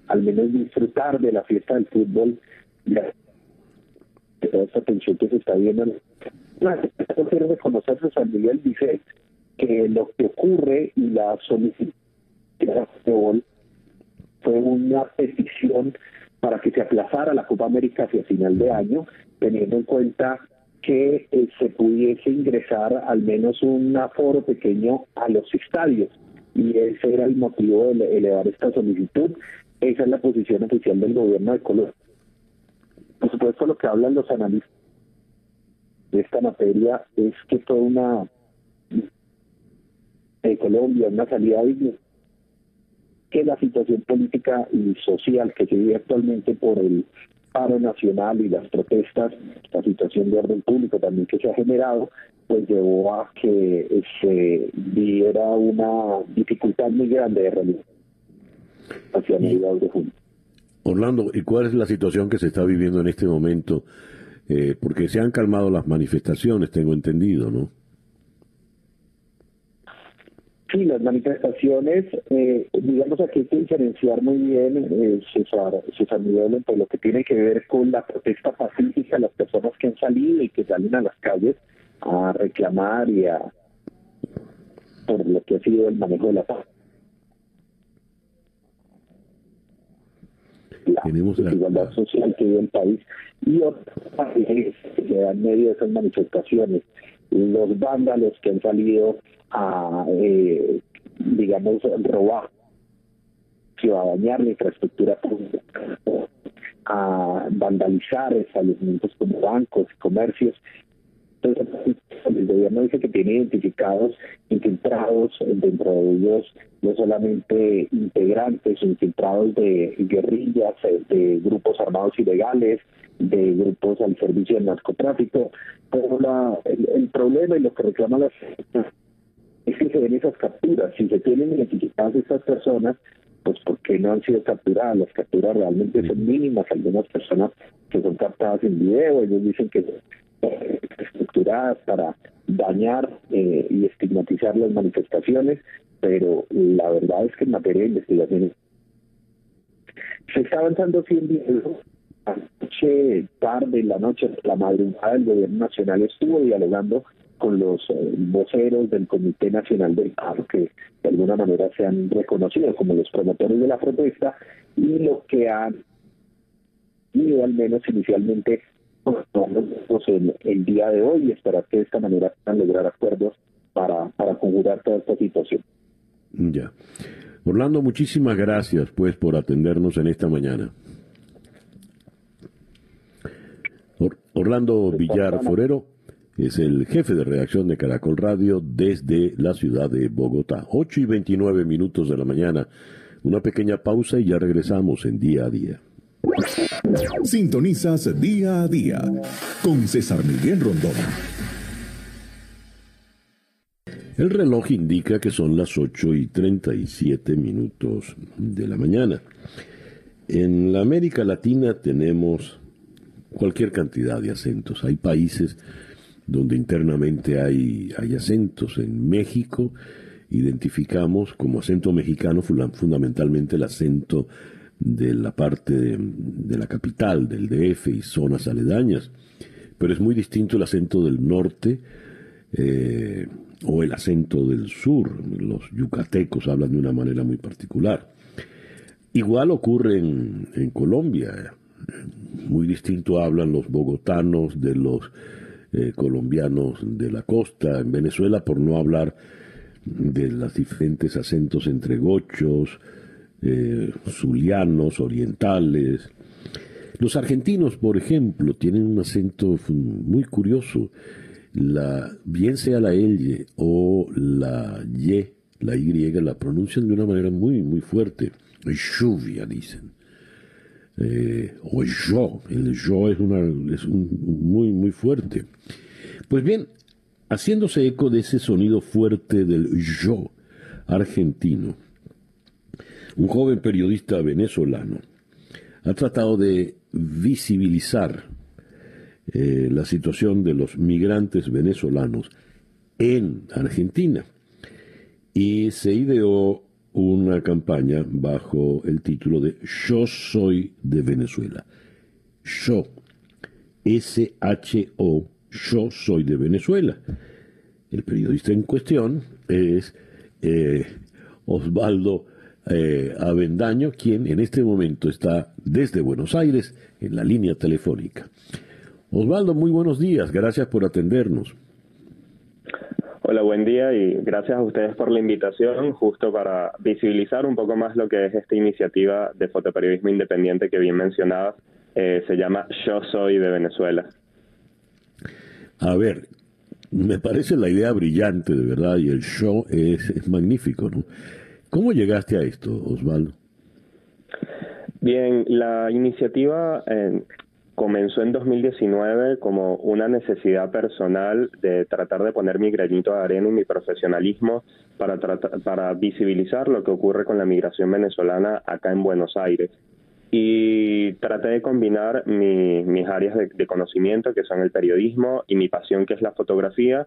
al menos disfrutar de la fiesta del fútbol, de toda esta tensión que se está viendo. Reconocer San Miguel dice que lo que ocurre y la solicitud fue una petición para que se aplazara la Copa América hacia final de año, teniendo en cuenta que eh, se pudiese ingresar al menos un aforo pequeño a los estadios. Y ese era el motivo de elevar esta solicitud. Esa es la posición oficial del gobierno de Colombia. Por supuesto, lo que hablan los analistas de esta materia es que toda una de Colombia, una salida digna que la situación política y social que se vive actualmente por el paro nacional y las protestas, la situación de orden público también que se ha generado, pues llevó a que se diera una dificultad muy grande de realizar hacia mediados de junio. Orlando, ¿y cuál es la situación que se está viviendo en este momento? Eh, porque se han calmado las manifestaciones, tengo entendido, ¿no? Sí, las manifestaciones, eh, digamos aquí hay que diferenciar muy bien, eh, César, César Miguel, entre lo que tiene que ver con la protesta pacífica, las personas que han salido y que salen a las calles a reclamar y a por lo que ha sido el manejo de la paz. La desigualdad social que vive el país y otras que se dan medio de esas manifestaciones los vándalos que han salido a, eh, digamos, robar, a dañar la infraestructura pública, a vandalizar establecimientos como bancos y comercios. Entonces, el gobierno dice que tiene identificados infiltrados dentro de ellos no solamente integrantes infiltrados de guerrillas, eh, de grupos armados ilegales, de grupos al servicio del narcotráfico, pero la, el, problema y lo que reclama la es que se ven esas capturas. Si se tienen identificadas estas personas, pues ¿por qué no han sido capturadas? Las capturas realmente son mínimas. Algunas personas que son captadas en video, ellos dicen que son estructuradas para dañar eh, y estigmatizar las manifestaciones, pero la verdad es que en materia de investigación se está avanzando sin dinero anoche, tarde, la noche, la madrugada, el gobierno nacional estuvo dialogando con los eh, voceros del Comité Nacional del Paro, que de alguna manera se han reconocido como los promotores de la protesta, y lo que han ido al menos inicialmente en el día de hoy y esperar que de esta manera puedan lograr acuerdos para, para conjurar toda esta situación. Ya. Orlando, muchísimas gracias pues por atendernos en esta mañana. Orlando Villar Forero es el jefe de redacción de Caracol Radio desde la ciudad de Bogotá. 8 y 29 minutos de la mañana. Una pequeña pausa y ya regresamos en día a día. Sintonizas día a día con César Miguel Rondón. El reloj indica que son las 8 y 37 minutos de la mañana. En la América Latina tenemos cualquier cantidad de acentos. Hay países donde internamente hay, hay acentos. En México identificamos como acento mexicano fundamentalmente el acento de la parte de, la capital, del DF y zonas aledañas. Pero es muy distinto el acento del norte eh, o el acento del sur. Los yucatecos hablan de una manera muy particular. Igual ocurre en, en Colombia muy distinto hablan los bogotanos de los eh, colombianos de la costa, en Venezuela, por no hablar de los diferentes acentos entre gochos, eh, zulianos, orientales. Los argentinos, por ejemplo, tienen un acento muy curioso. La, bien sea la L o la Y, la Y, la pronuncian de una manera muy, muy fuerte. Lluvia, dicen eh, o yo, el yo es, una, es muy, muy fuerte. Pues bien, haciéndose eco de ese sonido fuerte del yo argentino, un joven periodista venezolano ha tratado de visibilizar eh, la situación de los migrantes venezolanos en Argentina. Y se ideó una campaña bajo el título de Yo soy de Venezuela. Yo, S-H-O, yo soy de Venezuela. El periodista en cuestión es eh, Osvaldo eh, Avendaño, quien en este momento está desde Buenos Aires en la línea telefónica. Osvaldo, muy buenos días, gracias por atendernos. Hola, buen día y gracias a ustedes por la invitación, justo para visibilizar un poco más lo que es esta iniciativa de fotoperiodismo independiente que bien mencionabas. Eh, se llama Yo Soy de Venezuela. A ver, me parece la idea brillante, de verdad, y el show es, magnífico, ¿no? ¿Cómo llegaste a esto, Osvaldo? Bien, la iniciativa eh, comenzó en 2019 como una necesidad personal de tratar de poner mi granito de arena y mi profesionalismo para, para visibilizar lo que ocurre con la migración venezolana acá en Buenos Aires. Y traté de combinar mis áreas de, conocimiento, que son el periodismo, y mi pasión, que es la fotografía.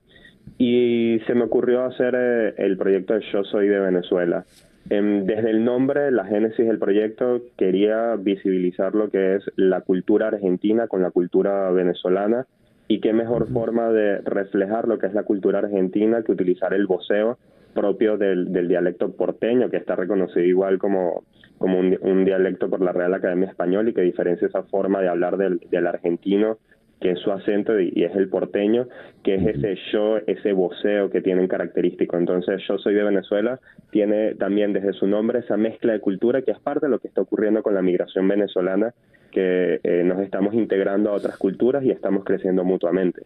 Y se me ocurrió hacer eh, el proyecto de Yo Soy de Venezuela desde el nombre, la génesis del proyecto, quería visibilizar lo que es la cultura argentina con la cultura venezolana y qué mejor forma de reflejar lo que es la cultura argentina que utilizar el voceo propio del, dialecto porteño, que está reconocido igual como, como un, dialecto por la Real Academia Española y que diferencia esa forma de hablar del, del argentino que es su acento y, es el porteño, que es ese yo, ese voceo que tienen característico. Entonces, yo soy de Venezuela, tiene también desde su nombre esa mezcla de cultura que es parte de lo que está ocurriendo con la migración venezolana, que eh, nos estamos integrando a otras culturas y estamos creciendo mutuamente.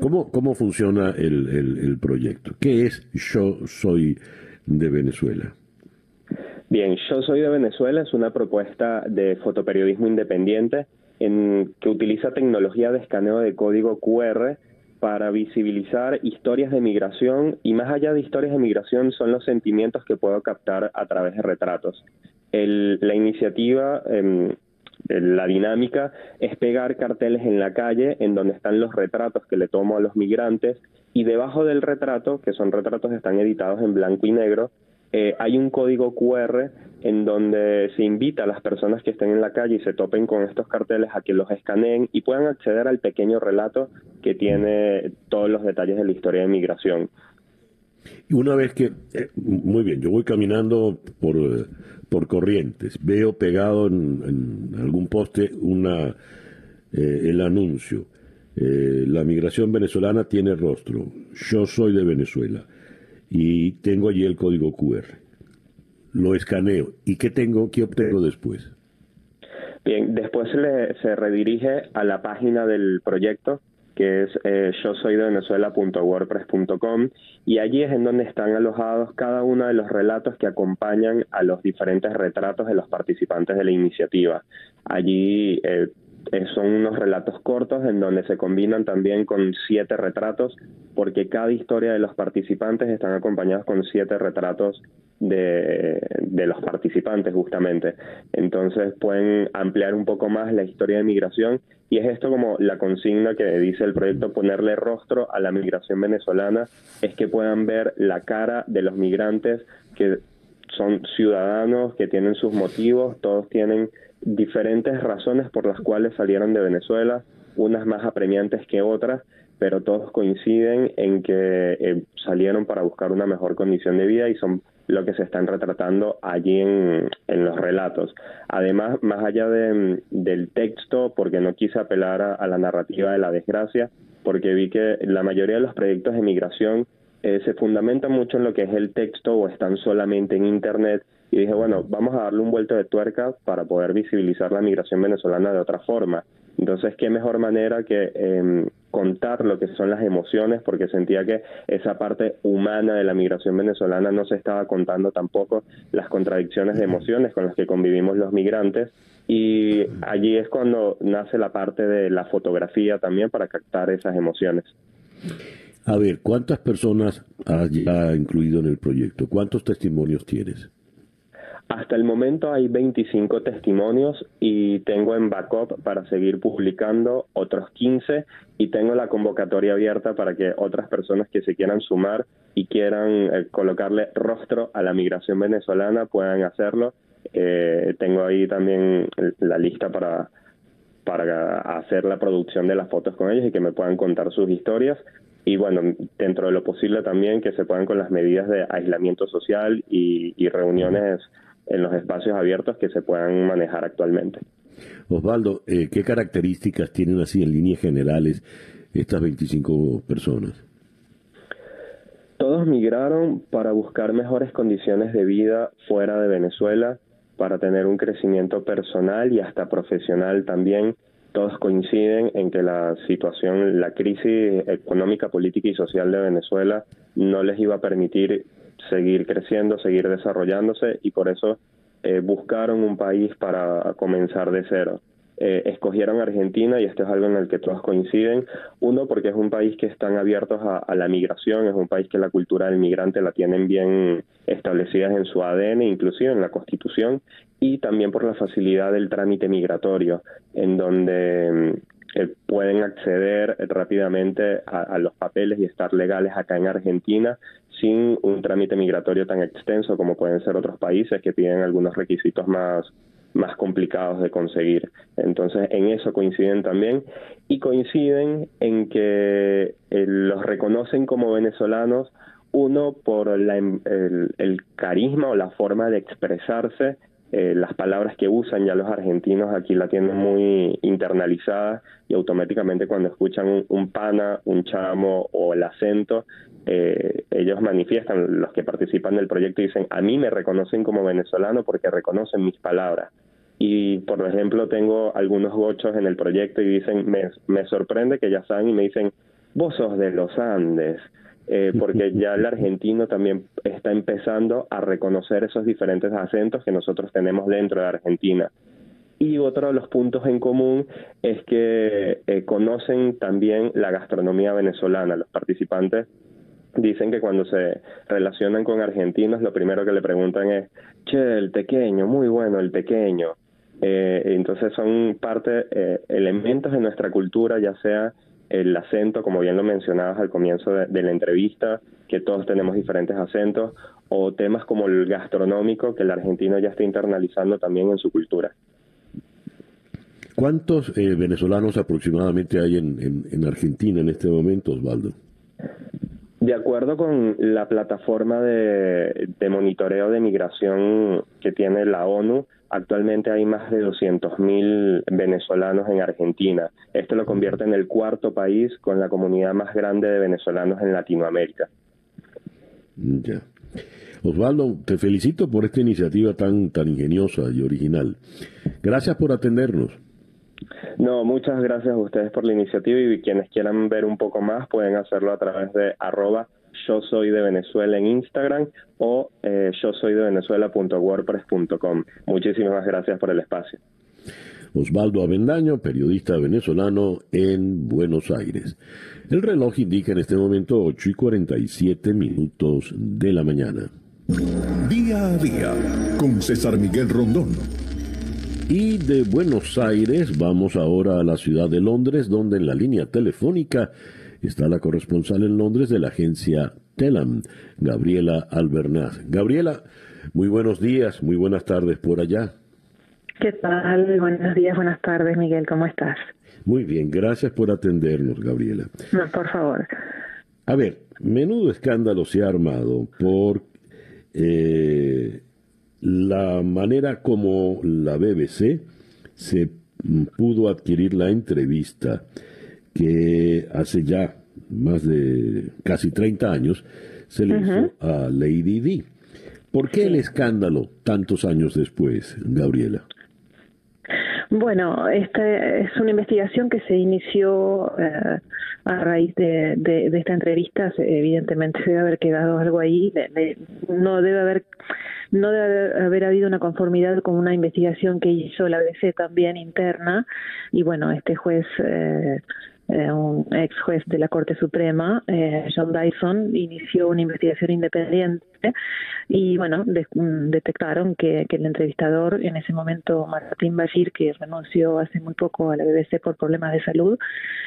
¿Cómo, cómo funciona el, el proyecto? ¿Qué es Yo Soy de Venezuela? Bien, Yo Soy de Venezuela es una propuesta de fotoperiodismo independiente en, que utiliza tecnología de escaneo de código QR para visibilizar historias de migración y más allá de historias de migración son los sentimientos que puedo captar a través de retratos. la iniciativa, em, la dinámica es pegar carteles en la calle en donde están los retratos que le tomo a los migrantes y debajo del retrato, que son retratos que están editados en blanco y negro, eh, hay un código QR en donde se invita a las personas que estén en la calle y se topen con estos carteles a que los escaneen y puedan acceder al pequeño relato que tiene todos los detalles de la historia de migración. Y una vez que, eh, muy bien, yo voy caminando por, eh, por corrientes, veo pegado en, algún poste una, el anuncio, la migración venezolana tiene rostro, yo soy de Venezuela y tengo allí el código QR. Lo escaneo. ¿Y qué tengo? ¿Qué obtengo después? Bien, después se redirige a la página del proyecto que es eh, yo soy de venezuela.wordpress.com y allí es en donde están alojados cada uno de los relatos que acompañan a los diferentes retratos de los participantes de la iniciativa. Allí eh, son unos relatos cortos en donde se combinan también con siete retratos, porque cada historia de los participantes están acompañados con siete retratos de, de, los participantes justamente. Entonces pueden ampliar un poco más la historia de migración y es esto como la consigna que dice el proyecto ponerle rostro a la migración venezolana, es que puedan ver la cara de los migrantes que son ciudadanos, que tienen sus motivos, todos tienen diferentes razones por las cuales salieron de Venezuela, unas más apremiantes que otras, pero todos coinciden en que eh, salieron para buscar una mejor condición de vida y son lo que se están retratando allí en, los relatos. Además, más allá del texto, porque no quise apelar a, la narrativa de la desgracia, porque vi que la mayoría de los proyectos de migración eh, se fundamentan mucho en lo que es el texto o están solamente en Internet y dije, bueno, vamos a darle un vuelto de tuerca para poder visibilizar la migración venezolana de otra forma. Entonces, qué mejor manera que em, contar lo que son las emociones, porque sentía que esa parte humana de la migración venezolana no se estaba contando tampoco las contradicciones de emociones con las que convivimos los migrantes. Y allí es cuando nace la parte de la fotografía también para captar esas emociones. A ver, ¿cuántas personas has incluido en el proyecto? ¿Cuántos testimonios tienes? Hasta el momento hay 25 testimonios y tengo en backup para seguir publicando otros 15 y tengo la convocatoria abierta para que otras personas que se quieran sumar y quieran eh, colocarle rostro a la migración venezolana puedan hacerlo. Eh, tengo ahí también la lista para, para hacer la producción de las fotos con ellos y que me puedan contar sus historias y bueno, dentro de lo posible también que se puedan con las medidas de aislamiento social y reuniones en los espacios abiertos que se puedan manejar actualmente. Osvaldo, eh, ¿qué características tienen así en líneas generales estas 25 personas? Todos migraron para buscar mejores condiciones de vida fuera de Venezuela, para tener un crecimiento personal y hasta profesional también. Todos coinciden en que la situación, la crisis económica, política y social de Venezuela no les iba a permitir seguir creciendo, seguir desarrollándose y por eso eh, buscaron un país para comenzar de cero. Eh, escogieron Argentina y esto es algo en el que todos coinciden. Uno, porque es un país que están abiertos a, la migración, es un país que la cultura del migrante la tienen bien establecida en su ADN, inclusive en la Constitución, y también por la facilidad del trámite migratorio, en donde eh, pueden acceder rápidamente a, los papeles y estar legales acá en Argentina sin un trámite migratorio tan extenso como pueden ser otros países que piden algunos requisitos más más complicados de conseguir. Entonces, en eso coinciden también y coinciden en que eh, los reconocen como venezolanos, uno por el, el, carisma o la forma de expresarse eh, las palabras que usan ya los argentinos aquí la tienen muy internalizada y automáticamente cuando escuchan un, pana, un chamo o el acento, eh, ellos manifiestan, los que participan del proyecto dicen, a mí me reconocen como venezolano porque reconocen mis palabras. Y, por ejemplo, tengo algunos gochos en el proyecto y dicen, me, me sorprende que ya saben y me dicen, vos sos de los Andes. Eh, porque ya el argentino también está empezando a reconocer esos diferentes acentos que nosotros tenemos dentro de Argentina. Y otro de los puntos en común es que eh, conocen también la gastronomía venezolana. Los participantes dicen que cuando se relacionan con argentinos, lo primero que le preguntan es, che, el pequeño, muy bueno el pequeño. Eh, entonces son parte, elementos de nuestra cultura, ya sea el acento, como bien lo mencionabas al comienzo de, la entrevista, que todos tenemos diferentes acentos, o temas como el gastronómico, que el argentino ya está internalizando también en su cultura. ¿Cuántos eh, venezolanos aproximadamente hay en, en, Argentina en este momento, Osvaldo? De acuerdo con la plataforma de, de monitoreo de migración que tiene la ONU, Actualmente hay más de 200.000 venezolanos en Argentina. Esto lo convierte en el cuarto país con la comunidad más grande de venezolanos en Latinoamérica. Ya. Osvaldo, te felicito por esta iniciativa tan, tan ingeniosa y original. Gracias por atendernos. No, muchas gracias a ustedes por la iniciativa y quienes quieran ver un poco más pueden hacerlo a través de arroba yo soy de Venezuela en Instagram o eh, yo soy de Venezuela.wordpress.com. Muchísimas gracias por el espacio. Osvaldo Avendaño, periodista venezolano en Buenos Aires. El reloj indica en este momento 8 y 47 minutos de la mañana. Día a día con César Miguel Rondón. Y de Buenos Aires vamos ahora a la ciudad de Londres, donde en la línea telefónica está la corresponsal en Londres de la agencia Telam, Gabriela Albernaz. Gabriela, muy buenos días, muy buenas tardes por allá. ¿Qué tal? Buenos días, buenas tardes, Miguel, ¿cómo estás? Muy bien, gracias por atendernos, Gabriela. No, por favor. A ver, menudo escándalo se ha armado por eh, la manera como la BBC se pudo adquirir la entrevista que hace ya más de casi 30 años se le hizo a Lady D. ¿Por qué el escándalo tantos años después, Gabriela? Bueno, esta es una investigación que se inició eh, a raíz de, esta entrevista. Evidentemente debe haber quedado algo ahí. no debe haber no debe haber habido una conformidad con una investigación que hizo la BBC también interna. Y bueno, este juez eh, eh, un ex juez de la Corte Suprema, eh, John Dyson, inició una investigación independiente y bueno, mm, detectaron que, el entrevistador en ese momento, Martín Bashir, que renunció hace muy poco a la BBC por problemas de salud,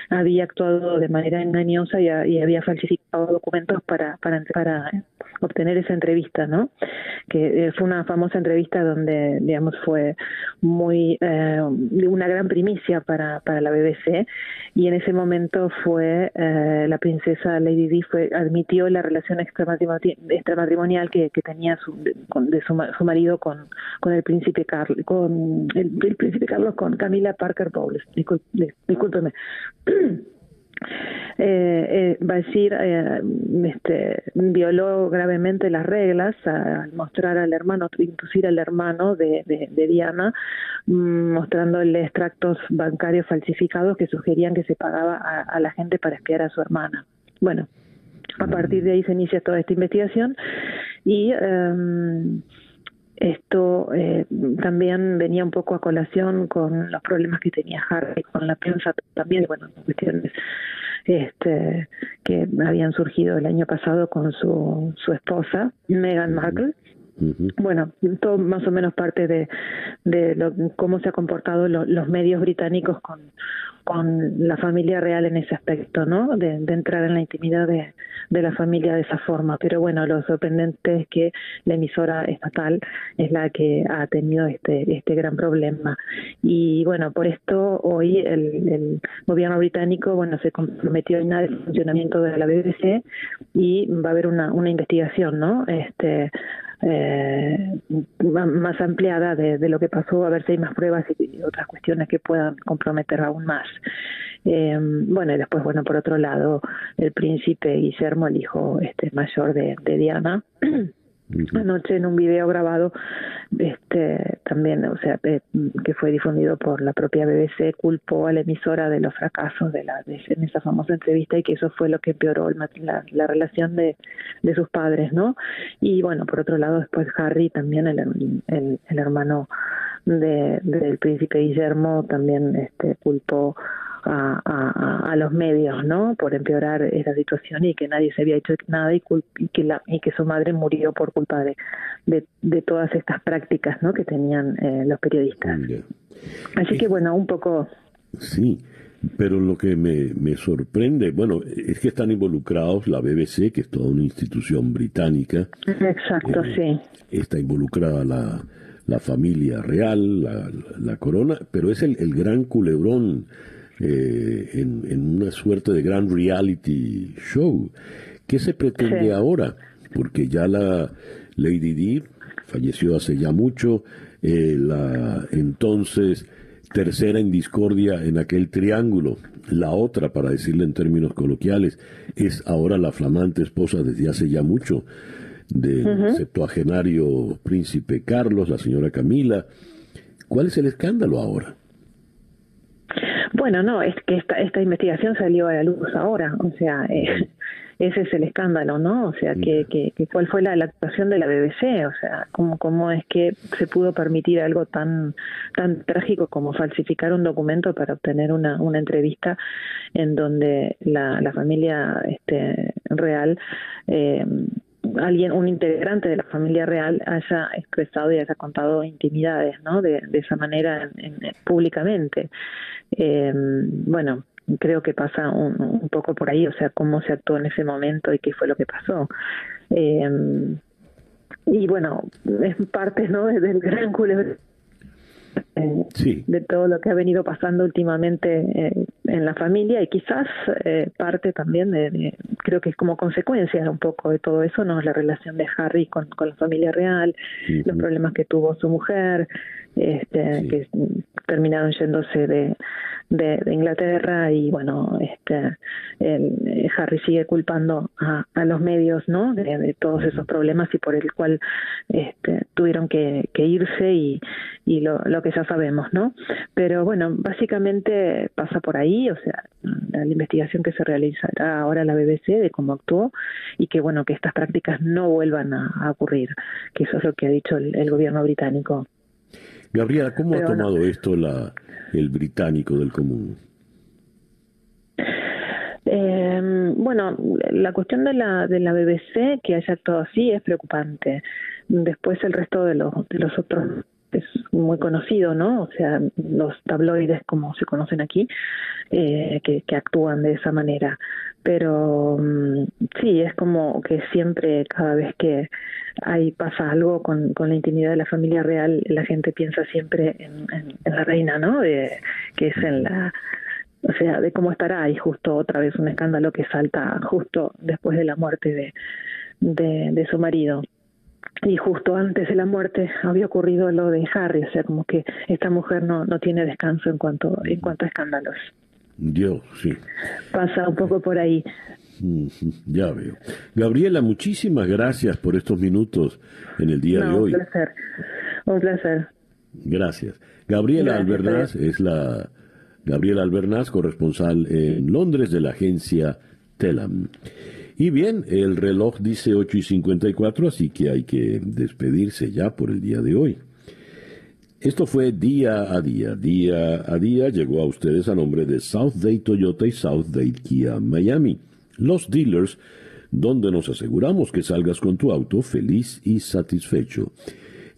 había actuado de manera engañosa y, había falsificado documentos para, para, para obtener esa entrevista, ¿no? Que eh, fue una famosa entrevista donde, digamos, fue muy eh, una gran primicia para, para la BBC y en ese momento fue eh, la princesa Lady Di fue admitió la relación extramatrimonial que, tenía su, de su, su, marido con, con el príncipe Carlos con el, príncipe Carlos con Camila Parker Bowles. Discúlpeme eh, eh, Bashir eh, este, violó gravemente las reglas al mostrar al hermano, inducir al hermano de, de, Diana, mm, mostrándole extractos bancarios falsificados que sugerían que se pagaba a, la gente para espiar a su hermana. Bueno, a partir de ahí se inicia toda esta investigación y em, esto eh, también venía un poco a colación con los problemas que tenía Harry con la prensa también, bueno, cuestiones este, que habían surgido el año pasado con su, su esposa, Meghan Markle. Bueno, todo más o menos parte de, de lo, cómo se han comportado los medios británicos con, con la familia real en ese aspecto, ¿no? De, entrar en la intimidad de, de, la familia de esa forma. Pero bueno, lo sorprendente es que la emisora estatal es la que ha tenido este, este gran problema. Y bueno, por esto hoy el, el gobierno británico, bueno, se comprometió en el funcionamiento de la BBC y va a haber una, una investigación, ¿no? Este, eh, más ampliada de, de, lo que pasó, a ver si hay más pruebas y, otras cuestiones que puedan comprometer aún más. Eh, bueno, y después, bueno, por otro lado, el príncipe Guillermo, el hijo este mayor de, de Diana, anoche en un video grabado este también o sea que fue difundido por la propia BBC culpó a la emisora de los fracasos de la de, en esa famosa entrevista y que eso fue lo que empeoró la, la, relación de, de sus padres no y bueno por otro lado después Harry también el, el, el hermano de, del príncipe Guillermo también este culpó a, a, a, los medios, ¿no? Por empeorar esa situación y que nadie se había hecho nada y, que, la, y que su madre murió por culpa de, de, todas estas prácticas, ¿no? Que tenían eh, los periodistas. Así que bueno, un poco. Sí. Pero lo que me, me sorprende, bueno, es que están involucrados la BBC, que es toda una institución británica. Exacto, eh, sí. Está involucrada la, la familia real, la, la corona, pero es el, el gran culebrón eh, en, una suerte de gran reality show. ¿Qué se pretende ahora? Porque ya la Lady Di falleció hace ya mucho, eh, la entonces tercera en discordia en aquel triángulo, la otra, para decirle en términos coloquiales, es ahora la flamante esposa desde hace ya mucho del septuagenario príncipe Carlos, la señora Camila. ¿Cuál es el escándalo ahora? Bueno, no, es que esta, esta investigación salió a la luz ahora, o sea, eh, ese es el escándalo, ¿no? O sea, que, que, cuál fue la, actuación de la BBC, o sea, cómo, cómo es que se pudo permitir algo tan tan trágico como falsificar un documento para obtener una, una entrevista en donde la, la familia este, real eh, alguien, un integrante de la familia real haya expresado y haya contado intimidades, ¿no? De, esa manera públicamente. Eh, bueno, creo que pasa un, un, poco por ahí, o sea, cómo se actuó en ese momento y qué fue lo que pasó. Eh, y bueno, es parte, ¿no? Del gran culebro sí. de todo lo que ha venido pasando últimamente eh, en la familia y quizás eh, parte también de, creo que es como consecuencia un poco de todo eso, ¿no? La relación de Harry con, con la familia real, los problemas que tuvo su mujer, este, que terminaron yéndose de, de, Inglaterra y bueno, este, el, Harry sigue culpando a, a los medios, ¿no? De, todos esos problemas y por el cual este, tuvieron que, que irse y, y lo, lo que ya sabemos, ¿no? Pero bueno, básicamente pasa por ahí, o sea, la, investigación que se realizará ahora la BBC de cómo actuó y que bueno, que estas prácticas no vuelvan a, ocurrir, que eso es lo que ha dicho el, gobierno británico. Gabriela, ¿cómo ha tomado esto la, el británico del común? Eh, bueno, la cuestión de la, de la BBC que haya actuado así es preocupante. Después el resto de los, de los otros es muy conocido, ¿no? O sea, los tabloides, como se conocen aquí, eh, que, que, actúan de esa manera. Pero mm, sí, es como que siempre, cada vez que ahí pasa algo con, con la intimidad de la familia real, la gente piensa siempre en, la reina, ¿no? De, que es en la o sea, de cómo estará y justo otra vez un escándalo que salta justo después de la muerte de, de, de su marido y justo antes de la muerte había ocurrido lo de Harry, o sea, como que esta mujer no, no tiene descanso en cuanto, en cuanto a escándalos. Yo, sí. Pasa un poco por ahí. Ya veo. Gabriela, muchísimas gracias por estos minutos en el día no, de hoy. Un placer, un placer. Gracias. Gabriela Gracias, Albernaz es la Gabriela Albernaz, corresponsal en Londres de la agencia Telam. Y bien, el reloj dice 8 y 54, así que hay que despedirse ya por el día de hoy. Esto fue día a día, día a día llegó a ustedes a nombre de South Day Toyota y South Day Kia Miami, los dealers donde nos aseguramos que salgas con tu auto feliz y satisfecho.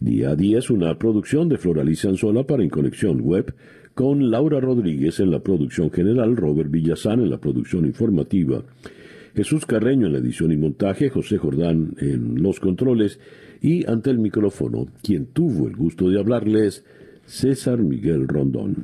Día a día es una producción de Floral Sanzola para En Conexión Web, con Laura Rodríguez en la producción general, Robert Villazán en la producción informativa. Jesús Carreño en la edición y montaje, José Jordán en los controles y ante el micrófono, quien tuvo el gusto de hablarles, César Miguel Rondón.